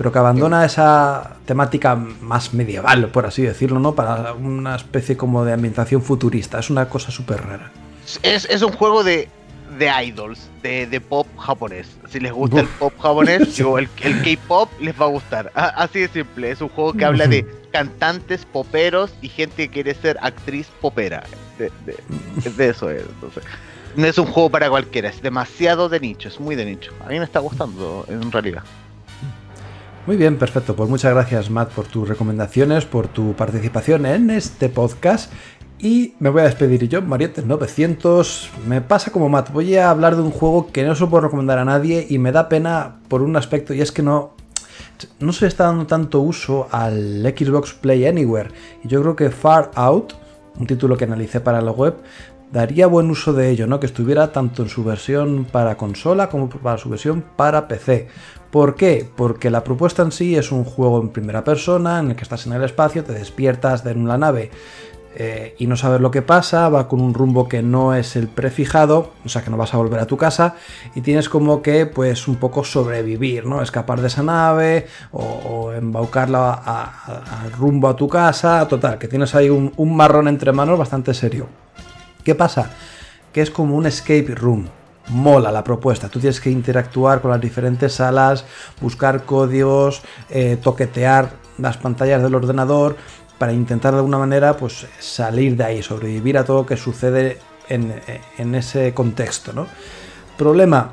pero que abandona esa temática más medieval, por así decirlo, ¿no? Para una especie como de ambientación futurista. Es una cosa súper rara. Es, un juego de, de idols, de, pop japonés. Si les gusta el pop japonés, *laughs* el, el K-pop les va a gustar. Así de simple. Es un juego que habla de cantantes poperos y gente que quiere ser actriz popera. De, de eso es. Entonces, no es un juego para cualquiera. Es demasiado de nicho. Es muy de nicho. A mí me está gustando, en realidad. Muy bien, perfecto. Pues muchas gracias, Matt, por tus recomendaciones, por tu participación en este podcast. Y me voy a despedir yo, Mariette 900. Me pasa como Matt, voy a hablar de un juego que no se puedo recomendar a nadie y me da pena por un aspecto y es que no, no se está dando tanto uso al Xbox Play Anywhere. Y yo creo que Far Out, un título que analicé para la web, daría buen uso de ello, ¿no? Que estuviera tanto en su versión para consola como para su versión para PC. ¿Por qué? Porque la propuesta en sí es un juego en primera persona en el que estás en el espacio, te despiertas en la nave eh, y no sabes lo que pasa, va con un rumbo que no es el prefijado, o sea que no vas a volver a tu casa y tienes como que pues un poco sobrevivir, ¿no? Escapar de esa nave o, embaucarla al rumbo a tu casa, total, que tienes ahí un marrón entre manos bastante serio. ¿Qué pasa? Que es como un escape room, mola la propuesta. Tú tienes que interactuar con las diferentes salas, buscar códigos, eh, toquetear las pantallas del ordenador para intentar de alguna manera pues salir de ahí, sobrevivir a todo lo que sucede en, ese contexto. ¿no? Problema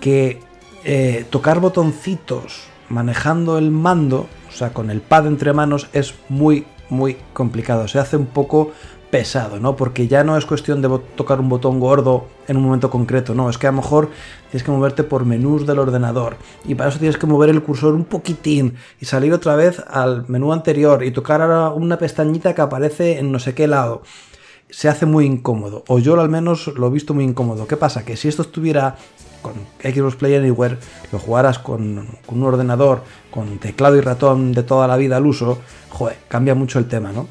que eh, tocar botoncitos manejando el mando, o sea, con el pad entre manos, es muy, muy complicado. Se hace un poco pesado, ¿no? Porque ya no es cuestión de tocar un botón gordo en un momento concreto, no, es que a lo mejor tienes que moverte por menús del ordenador y para eso tienes que mover el cursor un poquitín y salir otra vez al menú anterior y tocar ahora una pestañita que aparece en no sé qué lado. Se hace muy incómodo, o yo al menos lo he visto muy incómodo. ¿Qué pasa? Que si esto estuviera con Xbox Play Anywhere, lo jugaras con, con un ordenador, con teclado y ratón de toda la vida al uso, joder, cambia mucho el tema, ¿no?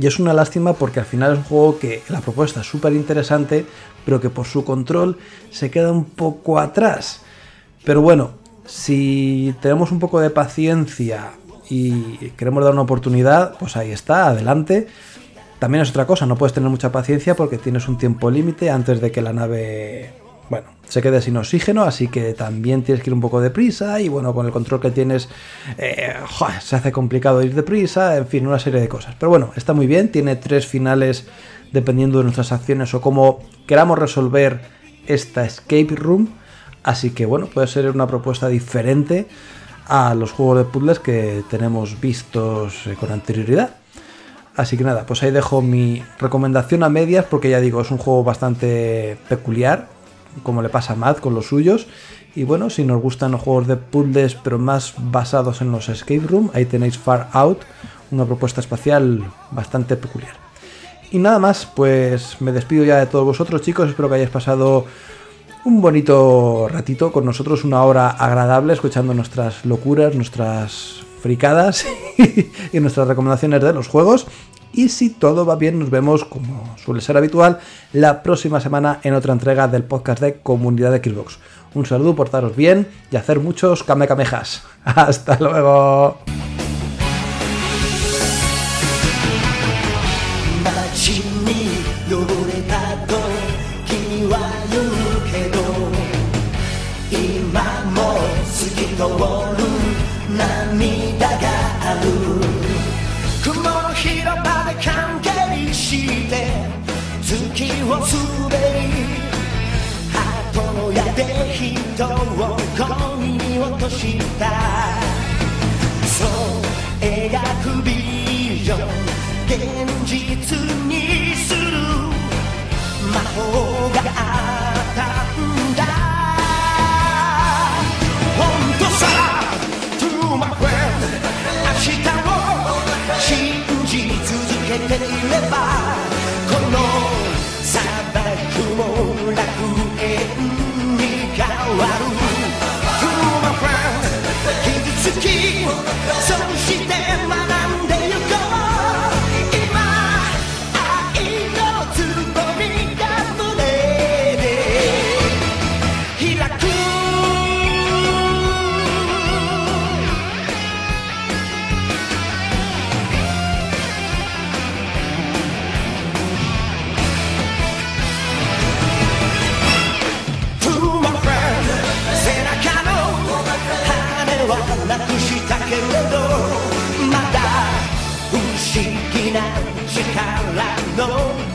Y es una lástima porque al final es un juego que la propuesta es súper interesante, pero que por su control se queda un poco atrás. Pero bueno, si tenemos un poco de paciencia y queremos dar una oportunidad, pues ahí está, adelante. También es otra cosa, no puedes tener mucha paciencia porque tienes un tiempo límite antes de que la nave bueno, se quede sin oxígeno, así que también tienes que ir un poco deprisa y bueno, con el control que tienes eh, se hace complicado ir deprisa, en fin, una serie de cosas. Pero bueno, está muy bien, tiene tres finales dependiendo de nuestras acciones o cómo queramos resolver esta escape room, así que bueno, puede ser una propuesta diferente a los juegos de puzzles que tenemos vistos eh, con anterioridad. Así que nada, pues ahí dejo mi recomendación a medias porque ya digo, es un juego bastante peculiar, como le pasa a Matt con los suyos. Y bueno, si nos gustan los juegos de puzzles, pero más basados en los escape room, ahí tenéis Far Out, una propuesta espacial bastante peculiar. Y nada más, pues me despido ya de todos vosotros, chicos. Espero que hayáis pasado un bonito ratito con nosotros, una hora agradable, escuchando nuestras locuras, nuestras fricadas *laughs* y nuestras recomendaciones de los juegos. Y si todo va bien, nos vemos, como suele ser habitual, la próxima semana en otra entrega del podcast de Comunidad de Xbox. Un saludo, portaros bien y hacer muchos camecamejas. *laughs* ¡Hasta luego!「涙がある」関係して月を滑り鳩の矢で人をゴミ落としたそう描くビジョン現実にする魔法があったんだ本当さ To my friend 明日はけていればこの砂漠も楽園に変わる。車ファン傷つきそしてけれどまた不思議な力の